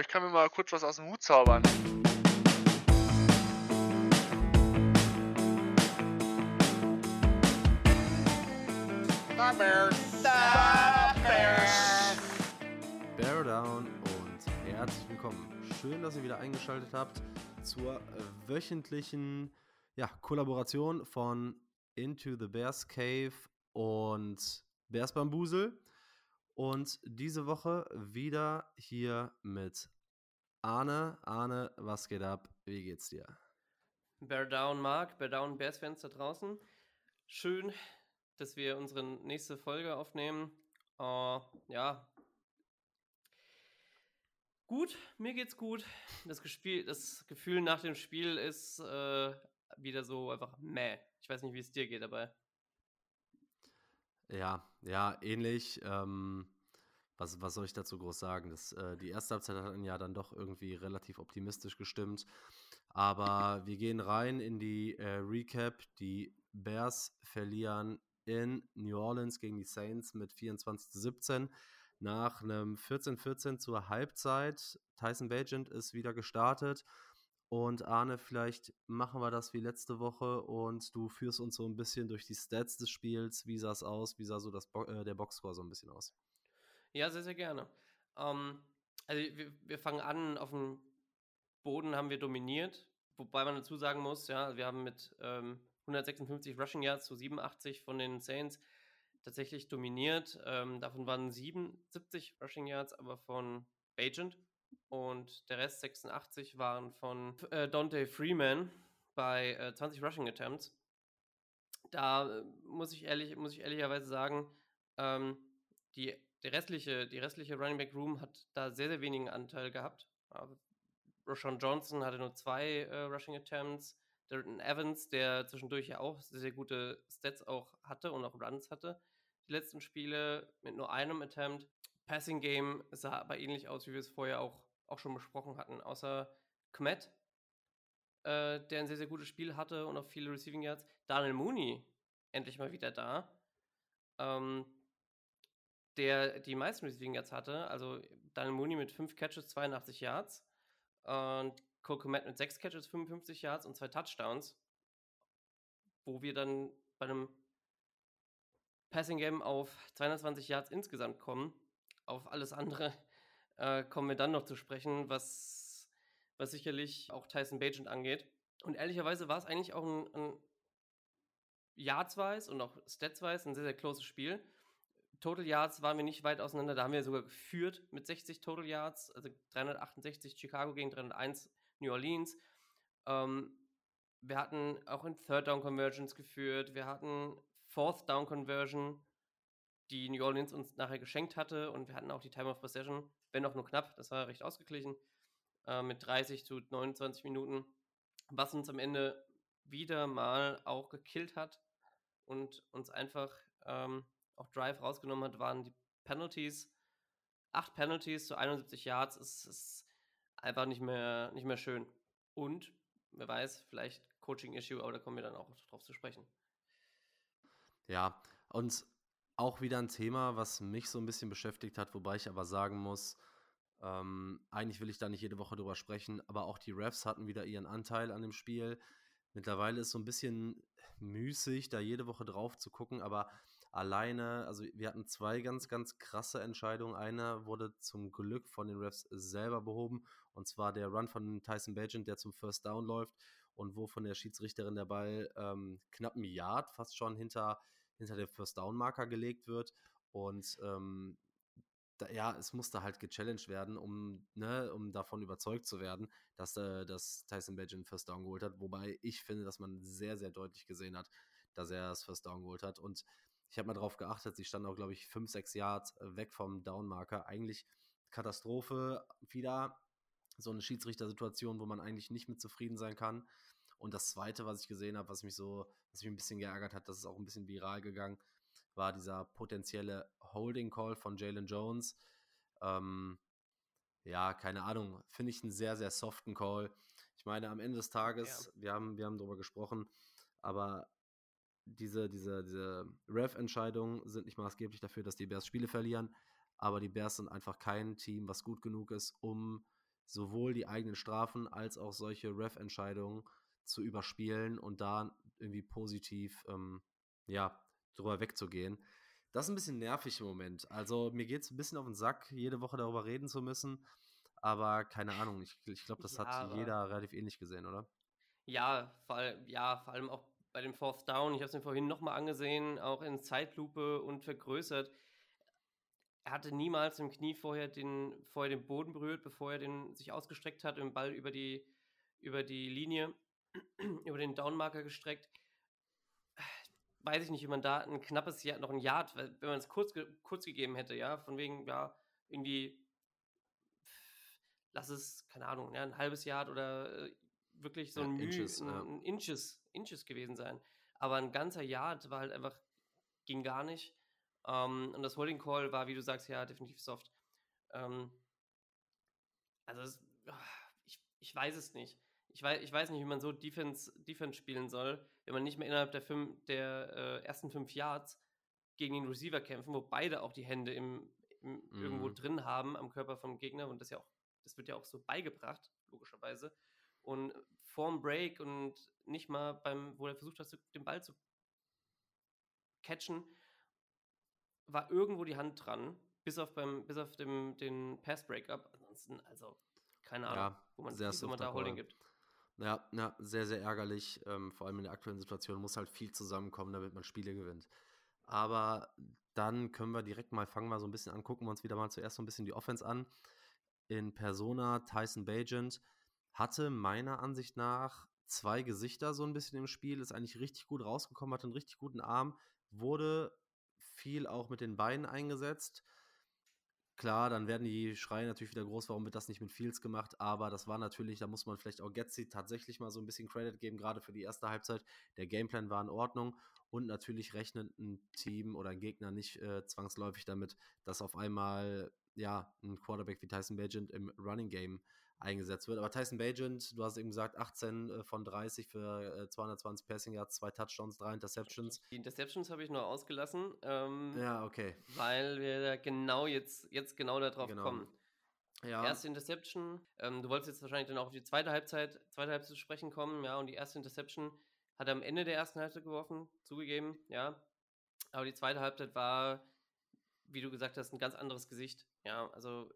ich kann mir mal kurz was aus dem Hut zaubern. The Bears. The Bears. Bear Down und herzlich willkommen. Schön, dass ihr wieder eingeschaltet habt zur wöchentlichen ja, Kollaboration von Into the Bears Cave und Bears Bambusel. Und diese Woche wieder hier mit Arne. Arne, was geht ab? Wie geht's dir? Bear Down Mark, Bear Down Bears Fans da draußen. Schön, dass wir unsere nächste Folge aufnehmen. Uh, ja. Gut, mir geht's gut. Das, Gespiel, das Gefühl nach dem Spiel ist äh, wieder so einfach meh. Ich weiß nicht, wie es dir geht dabei. Ja, ja, ähnlich. Ähm, was, was soll ich dazu groß sagen? Das, äh, die erste Halbzeit hat ja dann doch irgendwie relativ optimistisch gestimmt. Aber wir gehen rein in die äh, Recap. Die Bears verlieren in New Orleans gegen die Saints mit 24 zu 17. Nach einem 14-14 zur Halbzeit. Tyson Bagent ist wieder gestartet. Und Arne, vielleicht machen wir das wie letzte Woche und du führst uns so ein bisschen durch die Stats des Spiels. Wie sah es aus? Wie sah so das Bo äh, der Boxscore so ein bisschen aus? Ja, sehr, sehr gerne. Ähm, also wir, wir, fangen an, auf dem Boden haben wir dominiert, wobei man dazu sagen muss, ja, wir haben mit ähm, 156 Rushing Yards zu 87 von den Saints tatsächlich dominiert. Ähm, davon waren 77 Rushing Yards aber von Bagent und der Rest 86 waren von äh, Dante Freeman bei äh, 20 Rushing Attempts. Da äh, muss ich ehrlich, muss ich ehrlicherweise sagen, ähm, die, der restliche, die restliche Running Back Room hat da sehr, sehr wenigen Anteil gehabt. Also, Roshan Johnson hatte nur zwei äh, Rushing Attempts. Darren Evans, der zwischendurch ja auch sehr, sehr gute Stats auch hatte und auch Runs hatte. Die letzten Spiele mit nur einem Attempt. Passing Game sah aber ähnlich aus, wie wir es vorher auch, auch schon besprochen hatten. Außer Kmet, äh, der ein sehr, sehr gutes Spiel hatte und auch viele Receiving Yards. Daniel Mooney, endlich mal wieder da. Ähm, der die meisten Receiving Yards hatte. Also Daniel Mooney mit 5 Catches, 82 Yards. Und Cole Komet mit 6 Catches, 55 Yards und zwei Touchdowns. Wo wir dann bei einem Passing Game auf 220 Yards insgesamt kommen. Auf alles andere äh, kommen wir dann noch zu sprechen, was, was sicherlich auch Tyson Bagent angeht. Und ehrlicherweise war es eigentlich auch ein, ein Yards-wise und auch Stats-wise ein sehr, sehr closes Spiel. Total Yards waren wir nicht weit auseinander. Da haben wir sogar geführt mit 60 Total Yards, also 368 Chicago gegen 301 New Orleans. Ähm, wir hatten auch in Third Down Conversions geführt. Wir hatten Fourth Down Conversion, die New Orleans uns nachher geschenkt hatte. Und wir hatten auch die Time of Possession, wenn auch nur knapp. Das war recht ausgeglichen. Äh, mit 30 zu 29 Minuten. Was uns am Ende wieder mal auch gekillt hat und uns einfach ähm, auch Drive rausgenommen hat, waren die Penalties. Acht Penalties zu 71 Yards ist, ist einfach nicht mehr, nicht mehr schön. Und, wer weiß, vielleicht Coaching-Issue, aber da kommen wir dann auch drauf zu sprechen. Ja, und auch wieder ein Thema, was mich so ein bisschen beschäftigt hat, wobei ich aber sagen muss, ähm, eigentlich will ich da nicht jede Woche drüber sprechen, aber auch die Refs hatten wieder ihren Anteil an dem Spiel. Mittlerweile ist so ein bisschen müßig, da jede Woche drauf zu gucken, aber alleine, also wir hatten zwei ganz, ganz krasse Entscheidungen. Eine wurde zum Glück von den Refs selber behoben, und zwar der Run von Tyson Bagent, der zum First Down läuft und wo von der Schiedsrichterin der Ball ähm, knapp ein Yard fast schon hinter, hinter der First Down Marker gelegt wird. Und ähm, da, ja, es musste halt gechallenged werden, um, ne, um davon überzeugt zu werden, dass, äh, dass Tyson Bagent First Down geholt hat. Wobei ich finde, dass man sehr, sehr deutlich gesehen hat, dass er das First Down geholt hat. Und ich habe mal darauf geachtet, sie stand auch, glaube ich, 5, 6 Yards weg vom Downmarker. Eigentlich Katastrophe wieder. So eine Schiedsrichtersituation, wo man eigentlich nicht mit zufrieden sein kann. Und das zweite, was ich gesehen habe, was mich so, was mich ein bisschen geärgert hat, das ist auch ein bisschen viral gegangen, war dieser potenzielle Holding Call von Jalen Jones. Ähm, ja, keine Ahnung, finde ich einen sehr, sehr soften Call. Ich meine, am Ende des Tages, ja. wir haben, wir haben darüber gesprochen, aber diese, diese, diese Ref-Entscheidungen sind nicht maßgeblich dafür, dass die Bears Spiele verlieren, aber die Bears sind einfach kein Team, was gut genug ist, um sowohl die eigenen Strafen als auch solche Ref-Entscheidungen zu überspielen und da irgendwie positiv, ähm, ja, drüber wegzugehen. Das ist ein bisschen nervig im Moment. Also mir geht es ein bisschen auf den Sack, jede Woche darüber reden zu müssen. Aber keine Ahnung, ich, ich glaube, das Ja, hat jeder relativ ähnlich gesehen, oder? Ja, vor, all- ja, vor allem auch bei dem Fourth Down. Ich habe es mir vorhin nochmal angesehen, auch in Zeitlupe und vergrößert. Er hatte niemals im Knie vorher den, vorher den Boden berührt, bevor er den sich ausgestreckt hat, den Ball über die, über die Linie, über den Downmarker gestreckt. Weiß ich nicht, wie man da ein knappes Jahr, noch ein Yard, wenn man es kurz, ge- kurz gegeben hätte, ja, von wegen, ja, irgendwie lass es, keine Ahnung, ja, ein halbes Jahr oder äh, wirklich so Ja, ein, Müh, Inches, ein, ja. ein Inches, Inches gewesen sein. Aber ein ganzer Yard war halt einfach, ging gar nicht. Ähm, und das Holding Call war, wie du sagst, ja, definitiv soft. Ähm, also, es, ah, ich, ich weiß es nicht. Ich weiß, ich weiß nicht, wie man so Defense, Defense spielen soll, wenn man nicht mehr innerhalb der, fünf, der äh, ersten fünf Yards gegen den Receiver kämpfen, wo beide auch die Hände im, im irgendwo Mhm. drin haben am Körper vom Gegner und das ja auch, das wird ja auch so beigebracht, logischerweise. Und vorm Break und nicht mal beim, wo er versucht hat, den Ball zu catchen, war irgendwo die Hand dran, bis auf beim, bis auf dem, den Pass-Breakup. Ansonsten, also, keine Ahnung, Ja, wo man, wo man da Holding gibt. Ja, ja, sehr, sehr ärgerlich. Ähm, vor allem in der aktuellen Situation muss halt viel zusammenkommen, damit man Spiele gewinnt. Aber dann können wir direkt mal, fangen wir so ein bisschen an, gucken wir uns wieder mal zuerst so ein bisschen die Offense an. In Persona Tyson Bajent hatte meiner Ansicht nach zwei Gesichter so ein bisschen im Spiel, ist eigentlich richtig gut rausgekommen, hat einen richtig guten Arm, wurde viel auch mit den Beinen eingesetzt. Klar, dann werden die Schreie natürlich wieder groß, warum wird das nicht mit Fields gemacht, aber das war natürlich, da muss man vielleicht auch Getzi tatsächlich mal so ein bisschen Credit geben, gerade für die erste Halbzeit. Der Gameplan war in Ordnung und natürlich rechnet ein Team oder ein Gegner nicht äh, zwangsläufig damit, dass auf einmal ja ein Quarterback wie Tyson Bagent im Running Game eingesetzt wird. Aber Tyson Bagent, du hast eben gesagt, 18 äh, von 30 für äh, 220 Passing Yards, zwei Touchdowns, drei Interceptions. Die Interceptions habe ich nur ausgelassen, ähm, Ja, okay. weil wir da genau jetzt, jetzt genau darauf Genau. kommen. Ja, Erste Interception, ähm, du wolltest jetzt wahrscheinlich dann auch auf die zweite Halbzeit, zweite Halbzeit zu sprechen kommen, ja, und die erste Interception hat er am Ende der ersten Halbzeit geworfen, zugegeben, ja. Aber die zweite Halbzeit war, wie du gesagt hast, ein ganz anderes Gesicht, ja, also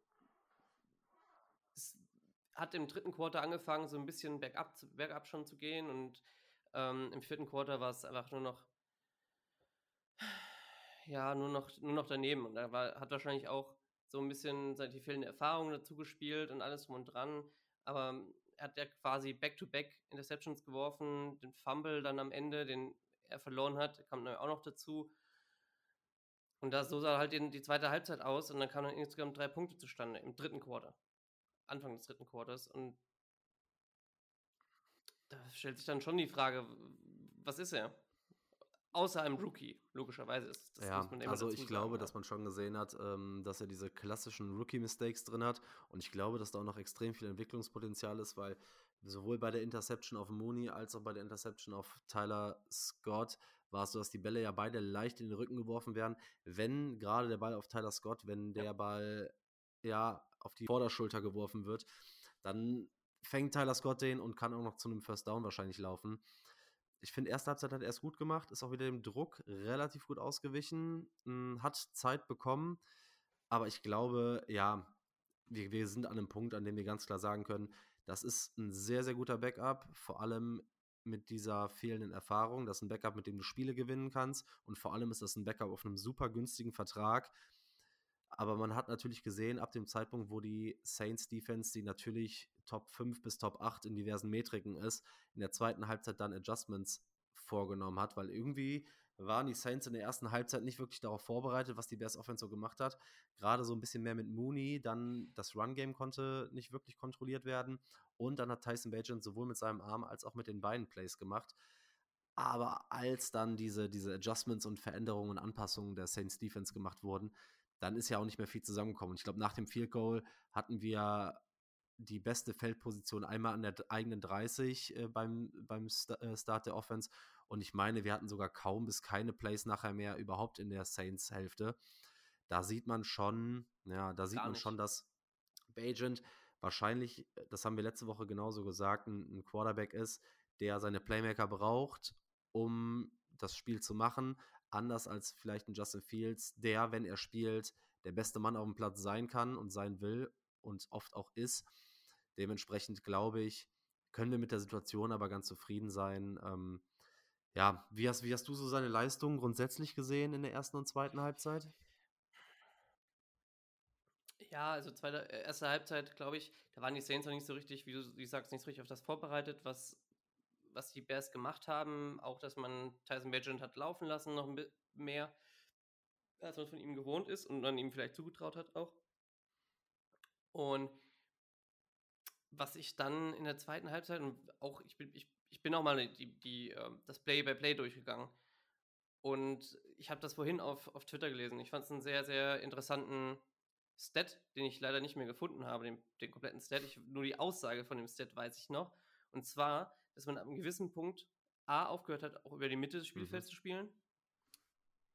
hat im dritten Quarter angefangen, so ein bisschen bergab, bergab schon zu gehen und ähm, im vierten Quarter war es einfach nur noch ja, nur noch, nur noch daneben. Und er war, hat wahrscheinlich auch so ein bisschen die fehlende Erfahrung dazu gespielt und alles drum und dran. Aber er hat ja quasi Back-to-Back Interceptions geworfen, den Fumble dann am Ende, den er verloren hat, kam dann auch noch dazu. Und da, so sah halt die zweite Halbzeit aus und dann kamen dann insgesamt drei Punkte zustande im dritten Quarter. Anfang des dritten Quarters. Und da stellt sich dann schon die Frage, was ist er? Außer einem Rookie, logischerweise ist das. ja, muss man immer also ich glaube, sagen, dass man schon gesehen hat, ähm, dass er diese klassischen Rookie-Mistakes drin hat. Und ich glaube, dass da auch noch extrem viel Entwicklungspotenzial ist, weil sowohl bei der Interception auf Mooney als auch bei der Interception auf Tyler Scott war es so, dass die Bälle ja beide leicht in den Rücken geworfen werden. Wenn gerade der Ball auf Tyler Scott, wenn der Ball ja auf die Vorderschulter geworfen wird, dann fängt Tyler Scott den und kann auch noch zu einem First Down wahrscheinlich laufen. Ich finde, erste Halbzeit hat er es gut gemacht, ist auch wieder dem Druck relativ gut ausgewichen, mh, hat Zeit bekommen, aber ich glaube, ja, wir, wir sind an einem Punkt, an dem wir ganz klar sagen können, das ist ein sehr, sehr guter Backup, vor allem mit dieser fehlenden Erfahrung. Das ist ein Backup, mit dem du Spiele gewinnen kannst und vor allem ist das ein Backup auf einem super günstigen Vertrag. Aber man hat natürlich gesehen, ab dem Zeitpunkt, wo die Saints Defense, die natürlich Top 5 bis Top 8 in diversen Metriken ist, in der zweiten Halbzeit dann Adjustments vorgenommen hat, weil irgendwie waren die Saints in der ersten Halbzeit nicht wirklich darauf vorbereitet, was die Bears Offense so gemacht hat. Gerade so ein bisschen mehr mit Mooney, dann das Run-Game konnte nicht wirklich kontrolliert werden und dann hat Tyson Bagent sowohl mit seinem Arm als auch mit den beiden Plays gemacht. Aber als dann diese, diese Adjustments und Veränderungen und Anpassungen der Saints Defense gemacht wurden, dann ist ja auch nicht mehr viel zusammengekommen. Und ich glaube, nach dem Field Goal hatten wir die beste Feldposition einmal an der eigenen 30 äh, beim, beim St äh, Start der Offense. Und ich meine, wir hatten sogar kaum bis keine Plays nachher mehr überhaupt in der Saints-Hälfte. Da sieht man schon, ja, da sieht Gar man nicht. schon, dass Bagent wahrscheinlich, das haben wir letzte Woche genauso gesagt, ein, ein Quarterback ist, der seine Playmaker braucht, um das Spiel zu machen, anders als vielleicht ein Justin Fields, der, wenn er spielt, der beste Mann auf dem Platz sein kann und sein will und oft auch ist. Dementsprechend glaube ich, können wir mit der Situation aber ganz zufrieden sein. Ähm, ja, wie hast, wie hast du so seine Leistung grundsätzlich gesehen in der ersten und zweiten Halbzeit? Ja, also zweite, äh, erste Halbzeit, glaube ich, da waren die Saints noch nicht so richtig, wie du, wie du sagst, nicht so richtig auf das vorbereitet, was, was die Bears gemacht haben. Auch, dass man Tyson Bagent hat laufen lassen, noch ein bisschen mehr, als man von ihm gewohnt ist und man ihm vielleicht zugetraut hat auch. Und was ich dann in der zweiten Halbzeit und auch ich bin, ich, ich bin auch mal die, die, ähm, das Play-by-Play durchgegangen. Und ich habe das vorhin auf, auf Twitter gelesen. Ich fand es einen sehr, sehr interessanten Stat, den ich leider nicht mehr gefunden habe, den, den kompletten Stat. Ich, nur die Aussage von dem Stat weiß ich noch. Und zwar, dass man ab einem gewissen Punkt A aufgehört hat, auch über die Mitte des Spielfelds mhm. zu spielen.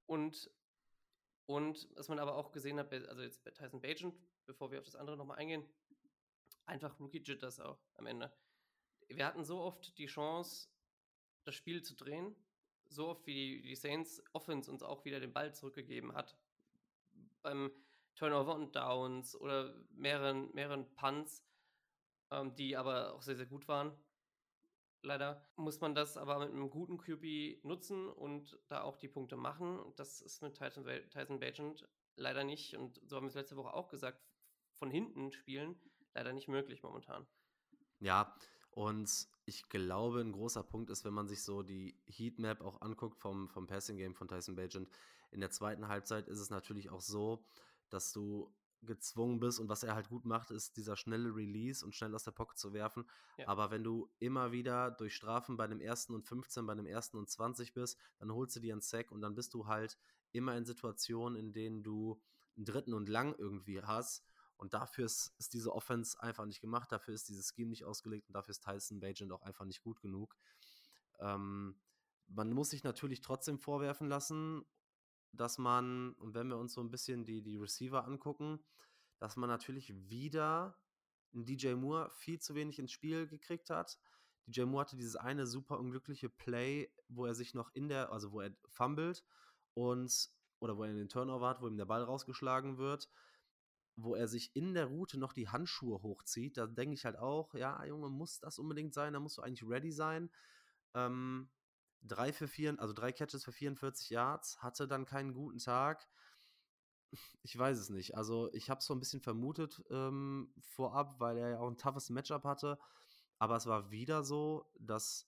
Und, und dass man aber auch gesehen hat, also jetzt bei Tyson Bagent, bevor wir auf das andere nochmal eingehen, einfach Rookie Jitters auch am Ende. Wir hatten so oft die Chance, das Spiel zu drehen, so oft wie die, die Saints Offense uns auch wieder den Ball zurückgegeben hat. Beim Turnover und Downs oder mehreren, mehreren Punts, ähm, die aber auch sehr, sehr gut waren. Leider muss man das aber mit einem guten QB nutzen und da auch die Punkte machen. Das ist mit Tyson, Tyson Bagent leider nicht. Und so haben wir es letzte Woche auch gesagt, von hinten spielen leider nicht möglich momentan. Ja, und ich glaube, ein großer Punkt ist, wenn man sich so die Heatmap auch anguckt vom, vom Passing Game von Tyson Bagent. In der zweiten Halbzeit ist es natürlich auch so, dass du gezwungen bist und was er halt gut macht, ist dieser schnelle Release und schnell aus der Pocket zu werfen. Ja. Aber wenn du immer wieder durch Strafen bei dem ersten und 15, bei dem ersten und 20 bist, dann holst du dir einen Sack und dann bist du halt immer in Situationen, in denen du einen dritten und lang irgendwie hast und dafür ist, ist, diese Offense einfach nicht gemacht, dafür ist dieses Scheme nicht ausgelegt und dafür ist Tyson Bagent auch einfach nicht gut genug. Ähm, man muss sich natürlich trotzdem vorwerfen lassen, dass man, und wenn wir uns so ein bisschen die, die Receiver angucken, dass man natürlich wieder DJ Moore viel zu wenig ins Spiel gekriegt hat. DJ Moore hatte dieses eine super unglückliche Play, wo er sich noch in der, also wo er fummelt und oder wo er den Turnover hat, wo ihm der Ball rausgeschlagen wird wo er sich in der Route noch die Handschuhe hochzieht, da denke ich halt auch, ja, Junge, muss das unbedingt sein, da musst du eigentlich ready sein. Ähm, drei für vier, also drei Catches für 44 Yards, hatte dann keinen guten Tag. Ich weiß es nicht. Also ich habe es so ein bisschen vermutet ähm, vorab, weil er ja auch ein toughes Matchup hatte. Aber es war wieder so, dass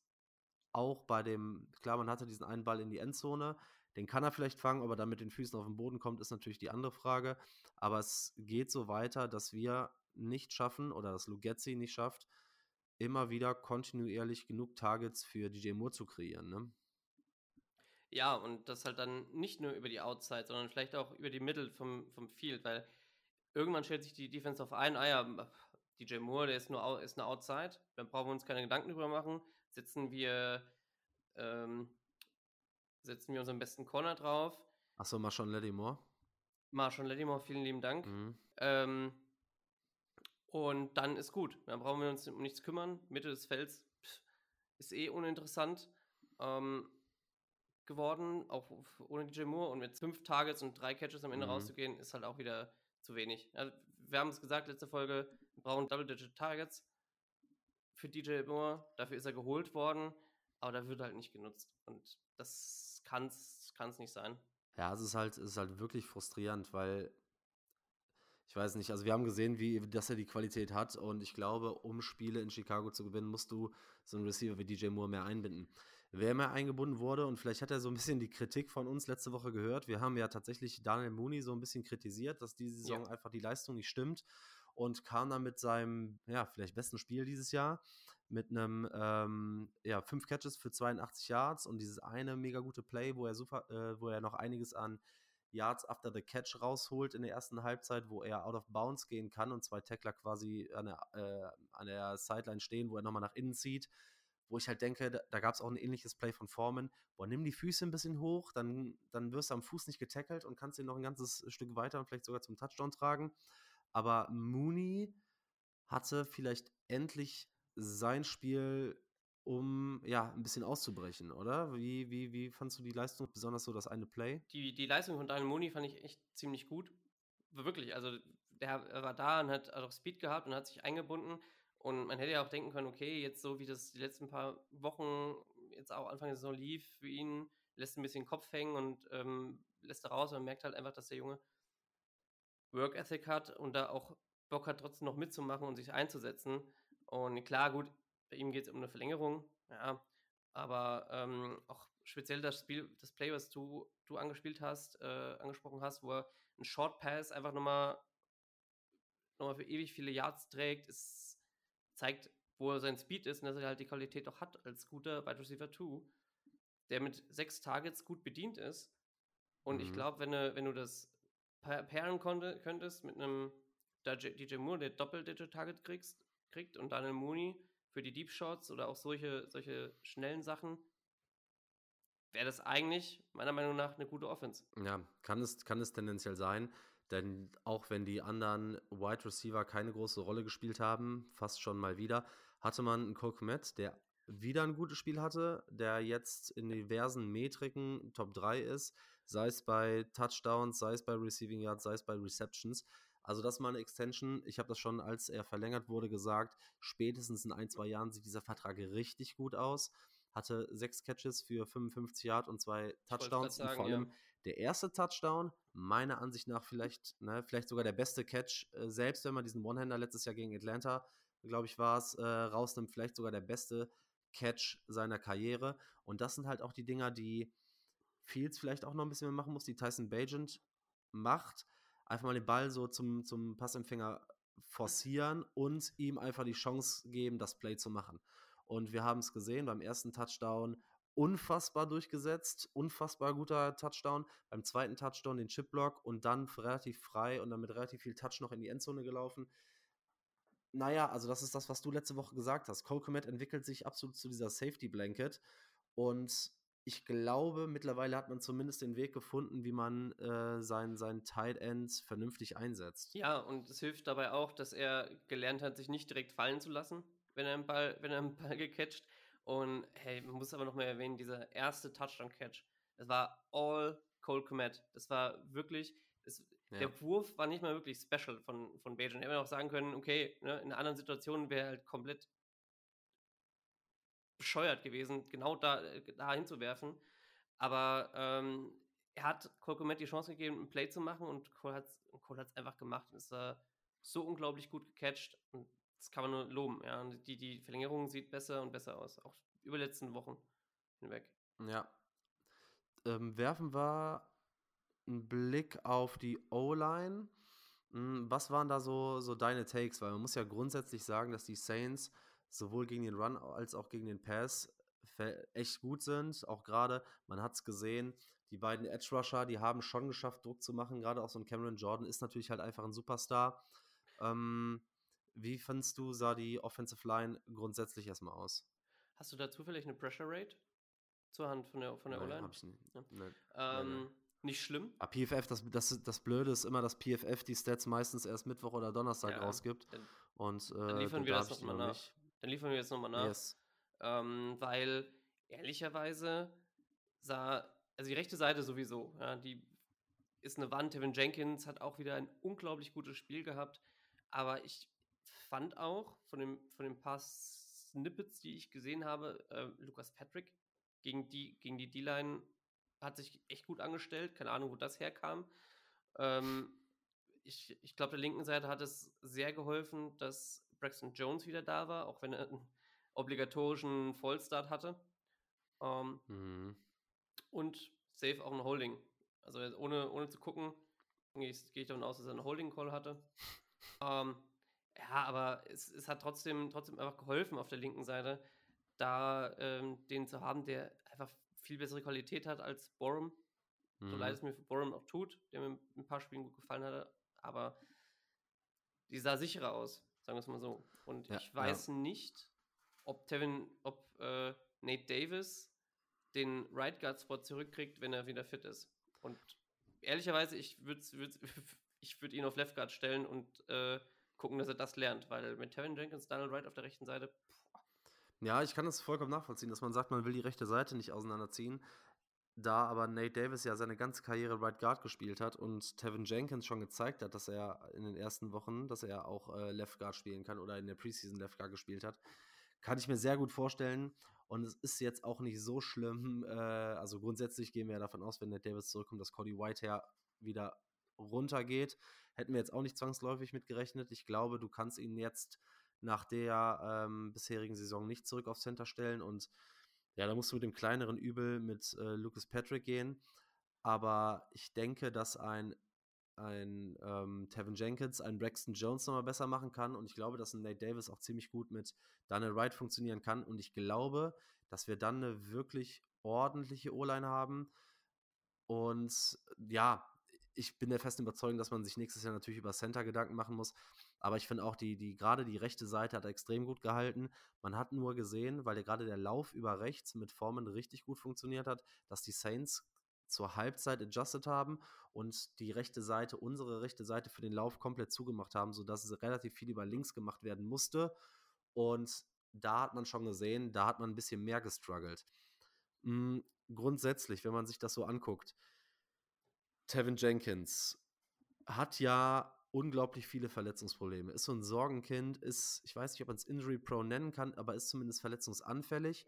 auch bei dem, klar, man hatte diesen einen Ball in die Endzone, den kann er vielleicht fangen, aber dann mit den Füßen auf den Boden kommt, ist natürlich die andere Frage. Aber es geht so weiter, dass wir nicht schaffen oder dass Lugetzi nicht schafft, immer wieder kontinuierlich genug Targets für DJ Moore zu kreieren. Ne? Ja, und das halt dann nicht nur über die Outside, sondern vielleicht auch über die Mittel vom, vom Field, weil irgendwann stellt sich die Defense auf ein, ah ja, DJ Moore, der ist nur ist eine Outside, dann brauchen wir uns keine Gedanken drüber machen. Setzen wir ähm, setzen wir unseren besten Corner drauf. Achso, Marshawn Lattimore. Marshawn Lattimore, vielen lieben Dank. Mhm. Ähm, und dann ist gut. Dann brauchen wir uns um nichts kümmern. Mitte des Felds pff, ist eh uninteressant ähm, geworden, auch ohne DJ Moore. Und mit fünf Targets und drei Catches am Ende mhm. rauszugehen, ist halt auch wieder zu wenig. Also, wir haben es gesagt, letzte Folge, wir brauchen Double-Digit Targets für DJ Moore. Dafür ist er geholt worden, aber da wird halt nicht genutzt. Und das kann es nicht sein. Ja, es ist halt, es ist halt wirklich frustrierend, weil ich weiß nicht, also wir haben gesehen, wie, dass er die Qualität hat und ich glaube, um Spiele in Chicago zu gewinnen, musst du so einen Receiver wie DJ Moore mehr einbinden. Wer mehr eingebunden wurde und vielleicht hat er so ein bisschen die Kritik von uns letzte Woche gehört. Wir haben ja tatsächlich Daniel Mooney so ein bisschen kritisiert, dass diese Saison ja. einfach die Leistung nicht stimmt und kam dann mit seinem, ja, vielleicht besten Spiel dieses Jahr mit einem, ähm, ja, fünf Catches für 82 Yards und dieses eine mega gute Play, wo er super, äh, wo er noch einiges an Yards after the Catch rausholt in der ersten Halbzeit, wo er out of bounds gehen kann und zwei Tackler quasi an der, äh, an der Sideline stehen, wo er nochmal nach innen zieht. Wo ich halt denke, da, da gab es auch ein ähnliches Play von Foreman. Boah, nimm die Füße ein bisschen hoch, dann, dann wirst du am Fuß nicht getackelt und kannst ihn noch ein ganzes Stück weiter und vielleicht sogar zum Touchdown tragen. Aber Mooney hatte vielleicht endlich sein Spiel, um ja ein bisschen auszubrechen, oder? Wie, wie, wie fandst du die Leistung, besonders so das eine Play? Die, die Leistung von Daniel Mooney fand ich echt ziemlich gut. Wirklich, also der war da und hat auch Speed gehabt und hat sich eingebunden. Und man hätte ja auch denken können, okay, jetzt so wie das die letzten paar Wochen, jetzt auch Anfang der Saison lief für ihn, lässt ein bisschen Kopf hängen und ähm, lässt raus und man merkt halt einfach, dass der Junge Work Ethic hat und da auch Bock hat, trotzdem noch mitzumachen und sich einzusetzen. Und klar, gut, bei ihm geht es um eine Verlängerung, ja, aber ähm, auch speziell das Spiel, das Play, was du, du angespielt hast, äh, angesprochen hast, wo er einen Short Pass einfach nochmal nochmal für ewig viele Yards trägt, es zeigt, wo sein Speed ist und dass er halt die Qualität auch hat als guter Wide Receiver 2, der mit sechs Targets gut bedient ist. Und mhm. ich glaube, wenn, wenn du das pairen konnte, könntest mit einem DJ Moore, der Doppel-Digit-Target kriegt und dann einen Mooney für die Deep Shots oder auch solche, solche schnellen Sachen, wäre das eigentlich meiner Meinung nach eine gute Offense. Ja, kann es, kann es tendenziell sein, denn auch wenn die anderen Wide Receiver keine große Rolle gespielt haben, fast schon mal wieder, hatte man einen Cole Komet, der wieder ein gutes Spiel hatte, der jetzt in diversen Metriken Top 3 ist, sei es bei Touchdowns, sei es bei Receiving Yards, sei es bei Receptions. Also das ist mal eine Extension. Ich habe das schon, als er verlängert wurde, gesagt. Spätestens in ein, zwei Jahren sieht dieser Vertrag richtig gut aus. Hatte sechs Catches für 55 Yards und zwei Touchdowns. Sagen, und vor allem ja. der erste Touchdown, meiner Ansicht nach vielleicht, ne, vielleicht sogar der beste Catch, äh, selbst wenn man diesen One-Hander letztes Jahr gegen Atlanta, glaube ich, war es, äh, rausnimmt, vielleicht sogar der beste Catch seiner Karriere. Und das sind halt auch die Dinger, die Fields vielleicht auch noch ein bisschen mehr machen muss, die Tyson Bagent macht einfach mal den Ball so zum, zum Passempfänger forcieren und ihm einfach die Chance geben, das Play zu machen. Und wir haben es gesehen beim ersten Touchdown unfassbar durchgesetzt, unfassbar guter Touchdown. Beim zweiten Touchdown den Chipblock und dann relativ frei und dann mit relativ viel Touch noch in die Endzone gelaufen. Naja, also das ist das, was du letzte Woche gesagt hast. Cole Komet entwickelt sich absolut zu dieser Safety Blanket und ich glaube, mittlerweile hat man zumindest den Weg gefunden, wie man äh, seinen, seinen Tight Ends vernünftig einsetzt. Ja, und es hilft dabei auch, dass er gelernt hat, sich nicht direkt fallen zu lassen, wenn er einen Ball, wenn er einen Ball gecatcht. Und hey, man muss aber noch mal erwähnen, dieser erste Touchdown-Catch, das war all Cole Komet. Das war wirklich, das, ja. der Wurf war nicht mal wirklich special von, von Bajan. Er hätte auch sagen können, okay, ne, in anderen Situationen wäre er halt komplett bescheuert gewesen, genau da, äh, da hinzuwerfen. Aber ähm, er hat Cole Komet die Chance gegeben, ein Play zu machen und Cole hat es einfach gemacht. Und ist äh, so unglaublich gut gecatcht und das kann man nur loben. Ja. Und die, die Verlängerung sieht besser und besser aus, auch über die letzten Wochen hinweg. Ja. Ähm, werfen wir einen Blick auf die O-Line. Hm, was waren da so, so deine Takes? Weil man muss ja grundsätzlich sagen, dass die Saints sowohl gegen den Run als auch gegen den Pass echt gut sind. Auch gerade, man hat es gesehen, die beiden Edge Rusher, die haben schon geschafft, Druck zu machen. Gerade auch so ein Cameron Jordan ist natürlich halt einfach ein Superstar. Ähm, wie fandest du, sah die Offensive Line grundsätzlich erstmal aus? Hast du da zufällig eine Pressure Rate zur Hand von der, von der O-Line? Hab ich nicht. Ja. Nein. Ähm, nicht schlimm. Aber ah, PFF, das, das, das Blöde ist immer, dass PFF die Stats meistens erst Mittwoch oder Donnerstag ja, rausgibt. Dann, und äh, dann liefern wir das nochmal nach. Nicht. Dann liefern wir jetzt nochmal nach. Yes. Ähm, weil ehrlicherweise sah, also die rechte Seite sowieso, ja, die ist eine Wand. Tevin Jenkins hat auch wieder ein unglaublich gutes Spiel gehabt. Aber ich fand auch von dem, von den paar Snippets, die ich gesehen habe, äh, Lukas Patrick gegen die, gegen die D-Line hat sich echt gut angestellt. Keine Ahnung, wo das herkam. Ähm, ich ich glaube, der linken Seite hat es sehr geholfen, dass Braxton Jones wieder da war, auch wenn er einen obligatorischen Vollstart hatte. Ähm, mhm. Und safe auch ein Holding. Also ohne, ohne zu gucken, gehe ich, geh ich davon aus, dass er einen Holding-Call hatte. ähm, ja, aber es, es hat trotzdem, trotzdem einfach geholfen auf der linken Seite, da ähm, den zu haben, der einfach viel bessere Qualität hat als Borum. Mhm. So leid es mir für Borum auch tut, der mir ein paar Spielen gut gefallen hatte, aber die sah sicherer aus. Sagen wir es mal so. Und ja, ich weiß ja. nicht, ob Tevin, ob äh, Nate Davis den Right Guard Spot zurückkriegt, wenn er wieder fit ist. Und ehrlicherweise, ich würde würd, ich würd ihn auf Left Guard stellen und äh, gucken, dass er das lernt, weil mit Tevin Jenkins, Daniel Wright auf der rechten Seite, Ja, ich kann das vollkommen nachvollziehen, dass man sagt, man will die rechte Seite nicht auseinanderziehen. Da aber Nate Davis ja seine ganze Karriere Right Guard gespielt hat und Tevin Jenkins schon gezeigt hat, dass er in den ersten Wochen, dass er auch äh, Left Guard spielen kann oder in der Preseason Left Guard gespielt hat, kann ich mir sehr gut vorstellen. Und es ist jetzt auch nicht so schlimm. Äh, also grundsätzlich gehen wir ja davon aus, wenn Nate Davis zurückkommt, dass Cody Whitehair wieder runtergeht. Hätten wir jetzt auch nicht zwangsläufig mit gerechnet. Ich glaube, du kannst ihn jetzt nach der ähm, bisherigen Saison nicht zurück auf Center stellen und ja, da musst du mit dem kleineren Übel mit äh, Lucas Patrick gehen. Aber ich denke, dass ein, ein ähm, Tevin Jenkins, ein Braxton Jones nochmal besser machen kann. Und ich glaube, dass ein Nate Davis auch ziemlich gut mit Daniel Wright funktionieren kann. Und ich glaube, dass wir dann eine wirklich ordentliche O-Line haben. Und ja, ich bin der festen Überzeugung, dass man sich nächstes Jahr natürlich über Center Gedanken machen muss. Aber ich finde auch, die, die, gerade die rechte Seite hat extrem gut gehalten. Man hat nur gesehen, weil gerade der Lauf über rechts mit Formen richtig gut funktioniert hat, dass die Saints zur Halbzeit adjusted haben und die rechte Seite, unsere rechte Seite für den Lauf komplett zugemacht haben, sodass es relativ viel über links gemacht werden musste. Und da hat man schon gesehen, da hat man ein bisschen mehr gestruggelt. Mhm, grundsätzlich, wenn man sich das so anguckt, Tevin Jenkins hat ja unglaublich viele Verletzungsprobleme. Ist so ein Sorgenkind, ist, ich weiß nicht, ob man es Injury Pro nennen kann, aber ist zumindest verletzungsanfällig.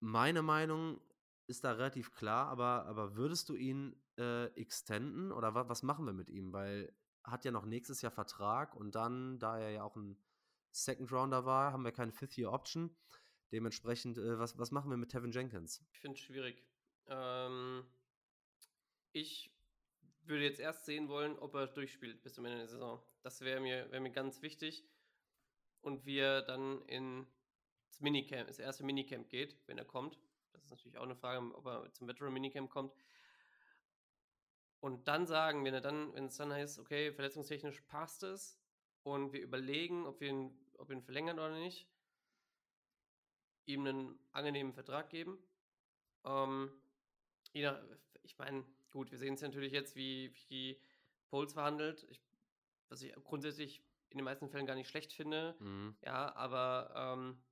Meine Meinung ist da relativ klar, aber, aber würdest du ihn äh, extenden oder wa was machen wir mit ihm? Weil hat ja noch nächstes Jahr Vertrag und dann, da er ja auch ein Second Rounder war, haben wir keine Fifth Year Option. Dementsprechend, äh, was, was machen wir mit Tevin Jenkins? Ich finde es schwierig. Ähm, ich würde jetzt erst sehen wollen, ob er durchspielt bis zum Ende der Saison. Das wäre mir, wär mir ganz wichtig. Und wie er dann in das Minicamp, das erste Minicamp geht, wenn er kommt. Das ist natürlich auch eine Frage, ob er zum Veteran Minicamp kommt. Und dann sagen, wenn er dann, wenn es dann heißt, okay, verletzungstechnisch passt es und wir überlegen, ob wir ihn, ob wir ihn verlängern oder nicht, ihm einen angenehmen Vertrag geben. Ähm, ich meine, gut, wir sehen es natürlich jetzt, wie, wie Poles verhandelt, ich, was ich grundsätzlich in den meisten Fällen gar nicht schlecht finde. Mhm. Ja, aber ähm,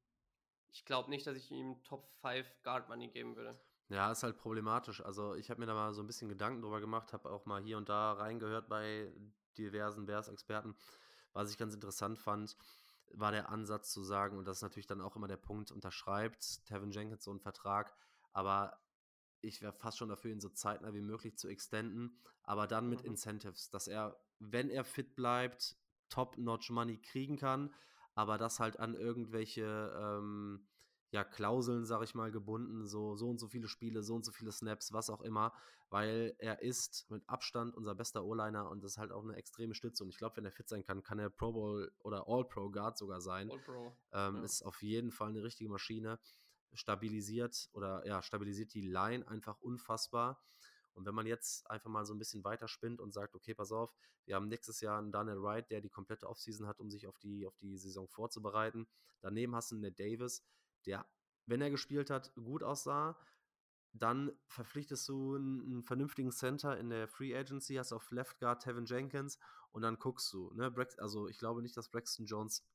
ich glaube nicht, dass ich ihm Top 5 Guard Money geben würde. Ja, ist halt problematisch. Also ich habe mir da mal so ein bisschen Gedanken drüber gemacht, habe auch mal hier und da reingehört bei diversen Bears-Experten. Was ich ganz interessant fand, war der Ansatz zu sagen, und das ist natürlich dann auch immer der Punkt, unterschreibt Tevin Jenkins so einen Vertrag, aber ich wäre fast schon dafür, ihn so zeitnah wie möglich zu extenden, aber dann mit Mhm. Incentives, dass er, wenn er fit bleibt, Top-Notch-Money kriegen kann, aber das halt an irgendwelche ähm, ja, Klauseln, sag ich mal, gebunden, so, so und so viele Spiele, so und so viele Snaps, was auch immer, weil er ist mit Abstand unser bester O-Liner und das ist halt auch eine extreme Stütze. Und ich glaube, wenn er fit sein kann, kann er Pro Bowl oder All-Pro Guard sogar sein. All Pro. Ähm, Ja. Ist auf jeden Fall eine richtige Maschine. Stabilisiert oder ja, stabilisiert die Line einfach unfassbar. Und wenn man jetzt einfach mal so ein bisschen weiter spinnt und sagt, okay, pass auf, wir haben nächstes Jahr einen Daniel Wright, der die komplette Offseason hat, um sich auf die, auf die Saison vorzubereiten. Daneben hast du einen Ned Davis, der, wenn er gespielt hat, gut aussah. Dann verpflichtest du einen, einen vernünftigen Center in der Free Agency, hast auf Left Guard Tevin Jenkins und dann guckst du. Ne? Also ich glaube nicht, dass Braxton Jones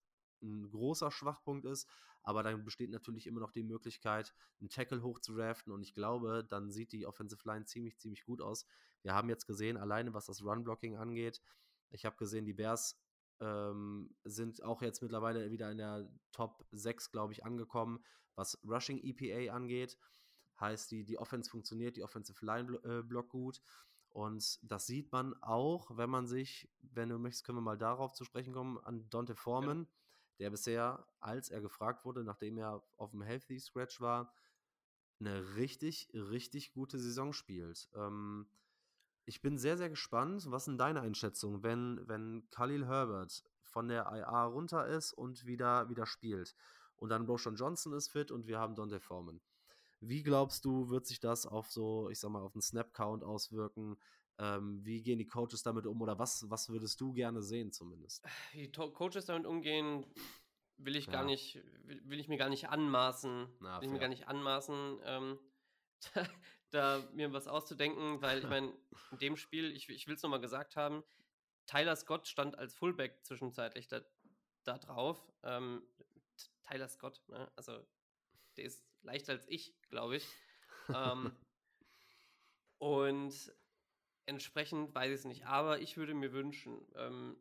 ein großer Schwachpunkt ist, aber dann besteht natürlich immer noch die Möglichkeit, einen Tackle hoch zu draften und ich glaube, dann sieht die Offensive Line ziemlich, ziemlich gut aus. Wir haben jetzt gesehen, alleine was das Run-Blocking angeht, ich habe gesehen, die Bears ähm, sind auch jetzt mittlerweile wieder in der Top 6, glaube ich, angekommen, was Rushing EPA angeht. Heißt, die, die Offense funktioniert, die Offensive Line äh, blockt gut. Und das sieht man auch, wenn man sich, wenn du möchtest, können wir mal darauf zu sprechen kommen, an Dante Foreman, der bisher, als er gefragt wurde, nachdem er auf dem Healthy Scratch war, eine richtig, richtig gute Saison spielt. Ähm, ich bin sehr, sehr gespannt. Was sind deine Einschätzungen, wenn, wenn Khalil Herbert von der IA runter ist und wieder, wieder spielt? Und dann Roshan Johnson ist fit und wir haben Dante Foreman. Wie glaubst du, wird sich das auf so, ich sag mal, auf den Snap-Count auswirken? Ähm, wie gehen die Coaches damit um oder was, was würdest du gerne sehen zumindest? Wie To Coaches damit umgehen, will ich Ja. gar nicht, will, will ich mir gar nicht anmaßen. Na, will ich mir gar nicht anmaßen, ähm, da, da mir was auszudenken, weil ich meine, in dem Spiel, ich, ich will es nochmal gesagt haben, Tyler Scott stand als Fullback zwischenzeitlich da, da drauf. Ähm, Tyler Scott, ne? also der ist leichter als ich, glaube ich. ähm, und entsprechend weiß ich es nicht. Aber ich würde mir wünschen, ähm,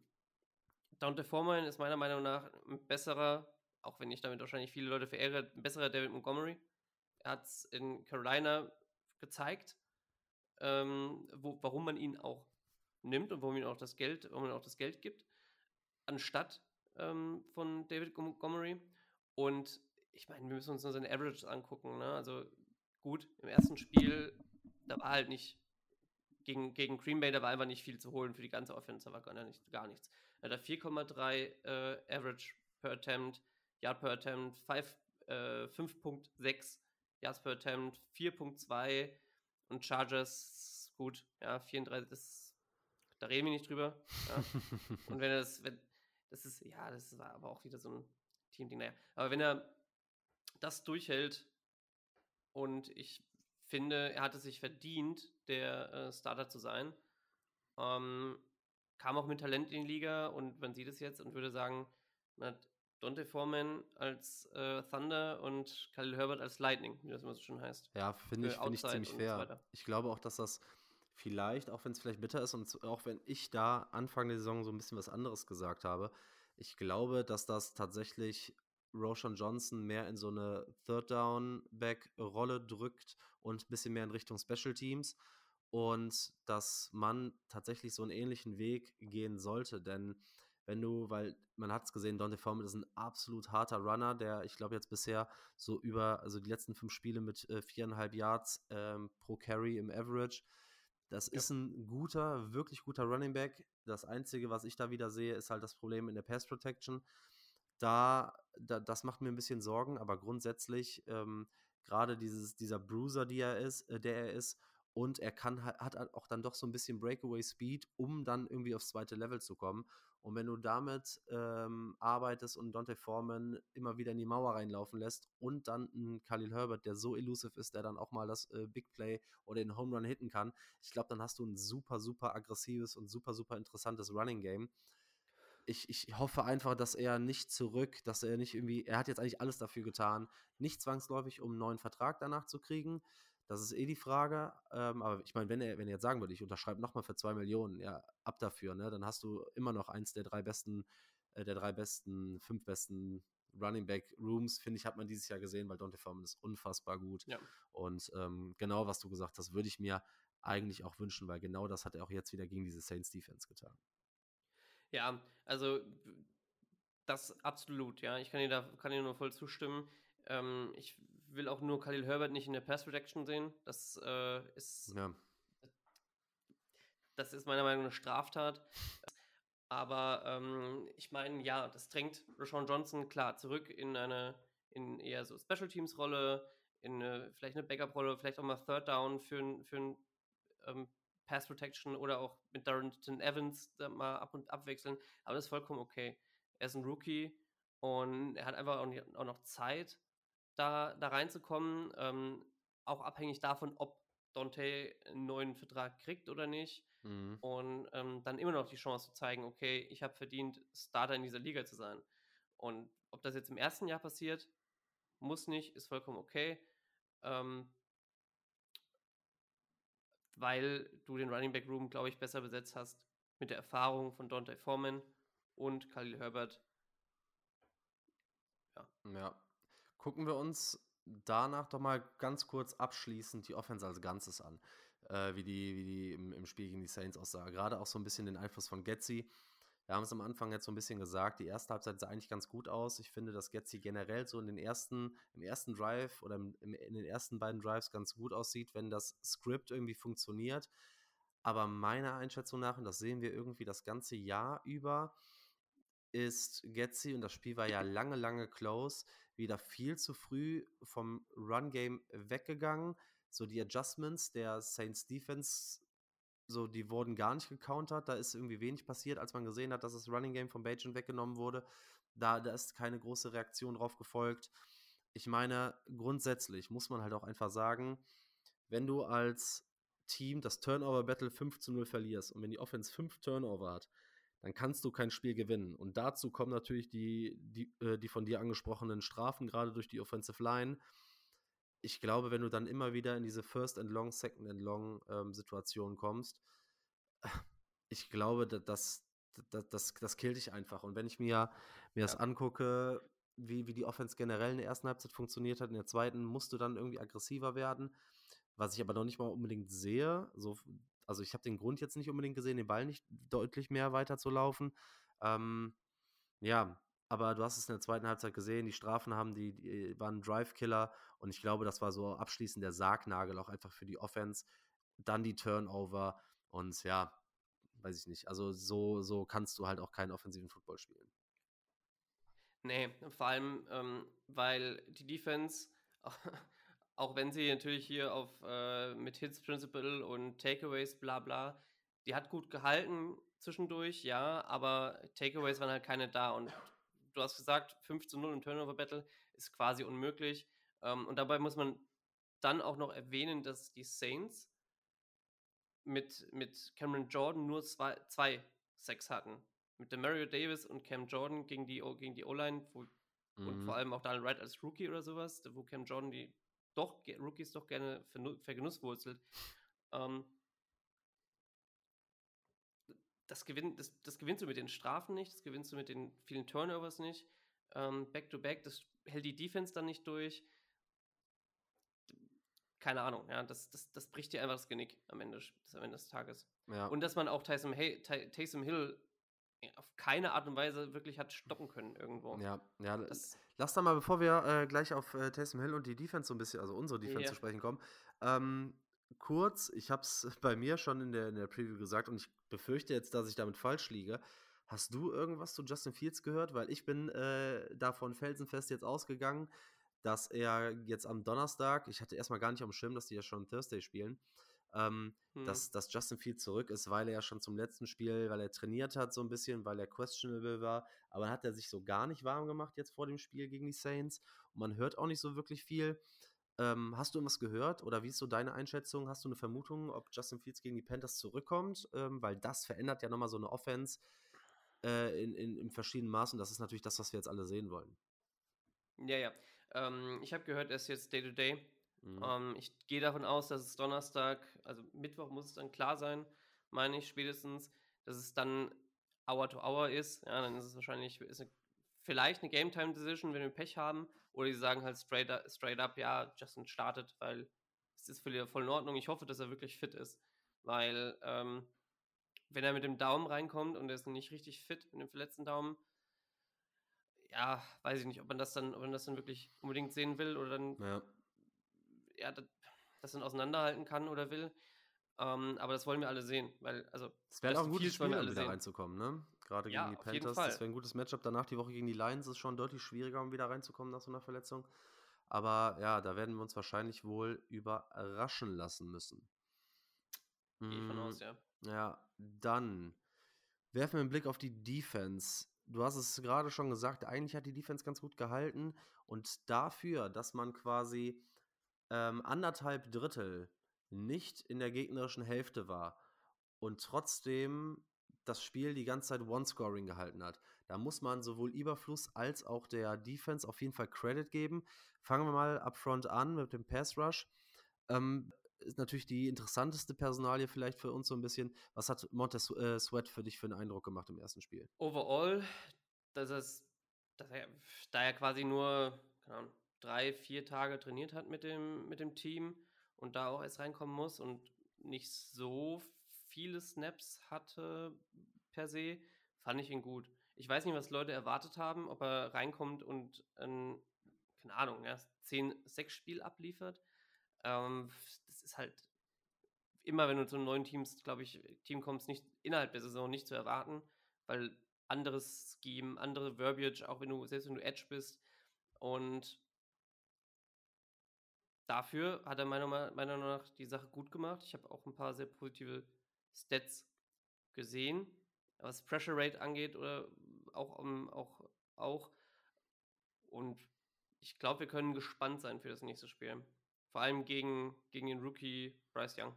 Dante Foreman ist meiner Meinung nach ein besserer, auch wenn ich damit wahrscheinlich viele Leute verehre, ein besserer David Montgomery. Er hat es in Carolina gezeigt, ähm, wo, warum man ihn auch nimmt und warum ihm auch das Geld, warum man auch das Geld gibt, anstatt ähm, von David Montgomery. Und ich meine, wir müssen uns nur seine Averages angucken. Ne? Also gut, im ersten Spiel, da war halt nicht gegen, gegen Green Bay, da war einfach nicht viel zu holen für die ganze Offense, da war gar, nicht, gar nichts. Er hat 4,3 äh, Average per Attempt, Yard per Attempt, 5, äh, 5.6 Yards per Attempt, 4.2 und Chargers, gut, ja, 34, das, da reden wir nicht drüber. Ja. und wenn er das, wenn, das ist, ja, das war aber auch wieder so ein Team-Ding, naja. Aber wenn er das durchhält und ich finde, er hatte sich verdient, der äh, Starter zu sein, ähm, kam auch mit Talent in die Liga und man sieht es jetzt und würde sagen, man hat Dante Foreman als äh, Thunder und Khalil Herbert als Lightning, wie das immer so schön heißt. Ja, finde ich, find ich ziemlich fair. So ich glaube auch, dass das vielleicht, auch wenn es vielleicht bitter ist und auch wenn ich da Anfang der Saison so ein bisschen was anderes gesagt habe, ich glaube, dass das tatsächlich Roshan Johnson mehr in so eine Third-Down-Back-Rolle drückt und ein bisschen mehr in Richtung Special Teams und dass man tatsächlich so einen ähnlichen Weg gehen sollte, denn wenn du, weil man hat es gesehen, Dante Foreman ist ein absolut harter Runner, der ich glaube jetzt bisher so über, also die letzten fünf Spiele mit äh, viereinhalb Yards ähm, pro Carry im Average. Das ja. ist ein guter, wirklich guter Running Back. Das Einzige, was ich da wieder sehe, ist halt das Problem in der Pass Protection. Da, da das macht mir ein bisschen Sorgen, aber grundsätzlich ähm, gerade dieses, dieser Bruiser, die er ist, äh, der er ist, und er kann hat auch dann doch so ein bisschen Breakaway Speed, um dann irgendwie aufs zweite Level zu kommen. Und wenn du damit ähm, arbeitest und Dante Foreman immer wieder in die Mauer reinlaufen lässt und dann einen Khalil Herbert, der so elusive ist, der dann auch mal das äh, Big Play oder den Home Run hitten kann, ich glaube, dann hast du ein super, super aggressives und super, super interessantes Running Game. Ich, ich hoffe einfach, dass er nicht zurück, dass er nicht irgendwie, er hat jetzt eigentlich alles dafür getan, nicht zwangsläufig, um einen neuen Vertrag danach zu kriegen, das ist eh die Frage. Ähm, aber ich meine, wenn er, wenn er jetzt sagen würde, ich unterschreibe nochmal für zwei Millionen, ja, ab dafür, ne, dann hast du immer noch eins der drei besten, äh, der drei besten, fünf besten Running Back Rooms, finde ich, hat man dieses Jahr gesehen, weil Dante Foreman ist unfassbar gut. Ja. Und ähm, genau, was du gesagt hast, würde ich mir eigentlich auch wünschen, weil genau das hat er auch jetzt wieder gegen diese Saints Defense getan. Ja, also das absolut, ja. Ich kann dir da kann dir nur voll zustimmen. Ähm, ich will auch nur Khalil Herbert nicht in der Pass Protection sehen. Das äh, ist. Ja. Das ist meiner Meinung nach eine Straftat. Aber ähm, ich meine, ja, das drängt Rashawn Johnson klar zurück in eine in eher so Special Teams Rolle, in eine, vielleicht eine Backup Rolle, vielleicht auch mal Third Down für, für ein ähm, Pass Protection oder auch mit Darrington Evans mal ab und abwechseln. Aber das ist vollkommen okay. Er ist ein Rookie und er hat einfach auch, auch noch Zeit da, da reinzukommen. Ähm, auch abhängig davon, ob Dante einen neuen Vertrag kriegt oder nicht. Mhm. Und ähm, dann immer noch die Chance zu zeigen, okay, ich habe verdient, Starter in dieser Liga zu sein. Und ob das jetzt im ersten Jahr passiert, muss nicht, ist vollkommen okay. Ähm, weil du den Running Back Room, glaube ich, besser besetzt hast mit der Erfahrung von Dante Foreman und Khalil Herbert. Ja. Ja, Gucken wir uns danach doch mal ganz kurz abschließend die Offense als Ganzes an, äh, wie die, wie die im, im, Spiel gegen die Saints aussah. Gerade auch so ein bisschen den Einfluss von Getzi. Wir haben es am Anfang jetzt so ein bisschen gesagt, die erste Halbzeit sah eigentlich ganz gut aus. Ich finde, dass Getzi generell so in den ersten, im ersten Drive oder im, in den ersten beiden Drives ganz gut aussieht, wenn das Skript irgendwie funktioniert. Aber meiner Einschätzung nach, und das sehen wir irgendwie das ganze Jahr über, ist Getzi, und das Spiel war ja lange, lange close, wieder viel zu früh vom Run-Game weggegangen. So die Adjustments der Saints Defense, so die wurden gar nicht gecountert. Da ist irgendwie wenig passiert, als man gesehen hat, dass das Running Game von Bajan weggenommen wurde. Da, da ist keine große Reaktion drauf gefolgt. Ich meine, grundsätzlich muss man halt auch einfach sagen, wenn du als Team das Turnover-Battle 5 zu 0 verlierst und wenn die Offense 5 Turnover hat, dann kannst du kein Spiel gewinnen. Und dazu kommen natürlich die, die, äh, die von dir angesprochenen Strafen, gerade durch die Offensive Line. Ich glaube, wenn du dann immer wieder in diese First and Long, Second and Long ähm, Situation kommst, ich glaube, das, das, das, das killt dich einfach. Und wenn ich mir, mir das angucke, wie, wie die Offense generell in der ersten Halbzeit funktioniert hat, in der zweiten musst du dann irgendwie aggressiver werden. Was ich aber noch nicht mal unbedingt sehe, so also ich habe den Grund jetzt nicht unbedingt gesehen, den Ball nicht deutlich mehr weiter zu laufen. Ähm, ja, aber du hast es in der zweiten Halbzeit gesehen, die Strafen haben, die, die waren Drive-Killer und ich glaube, das war so abschließend der Sargnagel auch einfach für die Offense. Dann die Turnover und ja, weiß ich nicht. Also so, so kannst du halt auch keinen offensiven Football spielen. Nee, vor allem, ähm, weil die Defense, auch wenn sie natürlich hier auf äh, mit Hits Principle und Takeaways bla bla, die hat gut gehalten zwischendurch, ja, aber Takeaways waren halt keine da und du hast gesagt, 5 zu 0 im Turnover Battle ist quasi unmöglich. Ähm, und dabei muss man dann auch noch erwähnen, dass die Saints mit, mit Cameron Jordan nur zwei, zwei Sacks hatten. Mit dem Mario Davis und Cam Jordan gegen die, gegen die O-Line mhm. und vor allem auch Daniel Wright als Rookie oder sowas, wo Cam Jordan die doch Rookies doch gerne vergenusswurzelt. Ähm, das, gewinn, das, das gewinnst du mit den Strafen nicht, das gewinnst du mit den vielen Turnovers nicht. Ähm, Back-to-back, -back, das hält die Defense dann nicht durch. Keine Ahnung, ja, das, das, das bricht dir einfach das Genick am Ende, das, am Ende des Tages. Ja. Und dass man auch Taysom, hey, Taysom Hill auf keine Art und Weise wirklich hat stoppen können irgendwo. Ja, ja. Das, lass da mal, bevor wir äh, gleich auf äh, Taysom Hill und die Defense so ein bisschen, also unsere Defense ja. zu sprechen kommen, ähm, kurz, ich habe es bei mir schon in der, in der Preview gesagt und ich befürchte jetzt, dass ich damit falsch liege. Hast du irgendwas zu Justin Fields gehört? Weil ich bin äh, davon felsenfest jetzt ausgegangen, dass er jetzt am Donnerstag, ich hatte erstmal gar nicht auf dem Schirm, dass die ja schon Thursday spielen, ähm, hm. dass, dass Justin Fields zurück ist, weil er ja schon zum letzten Spiel, weil er trainiert hat so ein bisschen, weil er questionable war, aber hat er sich so gar nicht warm gemacht jetzt vor dem Spiel gegen die Saints und man hört auch nicht so wirklich viel. Ähm, hast du irgendwas gehört oder wie ist so deine Einschätzung? Hast du eine Vermutung, ob Justin Fields gegen die Panthers zurückkommt? Ähm, weil das verändert ja nochmal so eine Offense äh, in, in, in verschiedenen Maßen. Das ist natürlich das, was wir jetzt alle sehen wollen. Ja, ja. Ähm, ich habe gehört, er ist jetzt Day-to-Day. -Day. Mhm. Ähm, ich gehe davon aus, dass es Donnerstag, also Mittwoch muss es dann klar sein, meine ich spätestens, dass es dann Hour to Hour ist. Ja, dann ist es wahrscheinlich ist eine, vielleicht eine Game Time Decision, wenn wir Pech haben. Oder die sagen halt straight up, straight up ja, Justin startet, weil es ist voll, voll in Ordnung. Ich hoffe, dass er wirklich fit ist. Weil, ähm, wenn er mit dem Daumen reinkommt und er ist nicht richtig fit mit dem verletzten Daumen, ja, weiß ich nicht, ob man das dann, ob man das dann wirklich unbedingt sehen will oder dann ja ja, das dann auseinanderhalten kann oder will. Ähm, aber das wollen wir alle sehen, weil, also. Es wäre auch ein gutes Spiel, um wieder reinzukommen, ne? Gerade ja, gegen die Panthers. Das wäre ein gutes Matchup. Danach die Woche gegen die Lions ist schon deutlich schwieriger, um wieder reinzukommen nach so einer Verletzung. Aber ja, da werden wir uns wahrscheinlich wohl überraschen lassen müssen. Gehe ich von aus, ja. Ja, dann werfen wir einen Blick auf die Defense. Du hast es gerade schon gesagt, eigentlich hat die Defense ganz gut gehalten. Und dafür, dass man quasi ähm, anderthalb Drittel nicht in der gegnerischen Hälfte war und trotzdem das Spiel die ganze Zeit One-Scoring gehalten hat. Da muss man sowohl Überfluss als auch der Defense auf jeden Fall Credit geben. Fangen wir mal upfront an mit dem Pass Rush. Ähm, ist natürlich die interessanteste Personalie vielleicht für uns so ein bisschen. Was hat Montez äh, Sweat für dich für einen Eindruck gemacht im ersten Spiel? Overall, dass, es, dass er, da er quasi nur, Ahnung, drei, vier Tage trainiert hat mit dem, mit dem Team und da auch erst reinkommen muss und nicht so viele Snaps hatte per se, fand ich ihn gut. Ich weiß nicht, was Leute erwartet haben, ob er reinkommt und ein, keine Ahnung, ja, 10-6-Spiel abliefert. Ähm, das ist halt immer, wenn du zu neuen Teams, glaube ich, Team kommst, nicht innerhalb der Saison nicht zu erwarten, weil anderes Scheme, andere Verbiage, auch wenn du, selbst wenn du Edge bist. Und dafür hat er meiner Meinung nach die Sache gut gemacht. Ich habe auch ein paar sehr positive Stats gesehen, was Pressure Rate angeht oder auch, um, auch, auch. Und ich glaube, wir können gespannt sein für das nächste Spiel. Vor allem gegen, gegen den Rookie Bryce Young.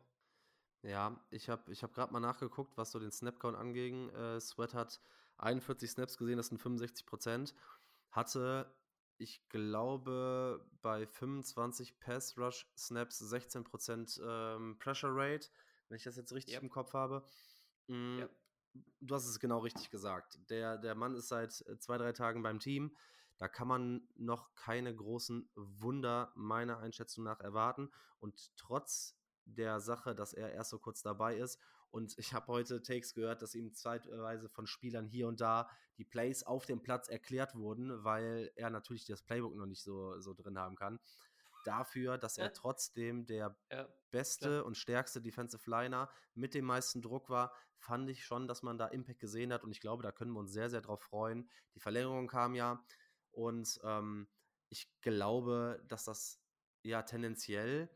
Ja, ich habe ich hab gerade mal nachgeguckt, was so den Snapcount anging. Äh, Sweat hat 41 Snaps gesehen, das sind 65 Prozent. Hatte, ich glaube, bei 25 Pass Rush Snaps 16 Prozent ähm, Pressure Rate, wenn ich das jetzt richtig Yep. im Kopf habe. Mm, Yep. Du hast es genau richtig gesagt. Der, der Mann ist seit äh, zwei, drei Tagen beim Team. Da kann man noch keine großen Wunder meiner Einschätzung nach erwarten. Und trotz der Sache, dass er erst so kurz dabei ist. Und ich habe heute Takes gehört, dass ihm zeitweise von Spielern hier und da die Plays auf dem Platz erklärt wurden, weil er natürlich das Playbook noch nicht so, so drin haben kann. Dafür, dass er Ja. trotzdem der Ja, beste klar. und stärkste Defensive Liner mit dem meisten Druck war, fand ich schon, dass man da Impact gesehen hat und ich glaube, da können wir uns sehr, sehr drauf freuen. Die Verlängerung kam ja und ähm, ich glaube, dass das ja tendenziell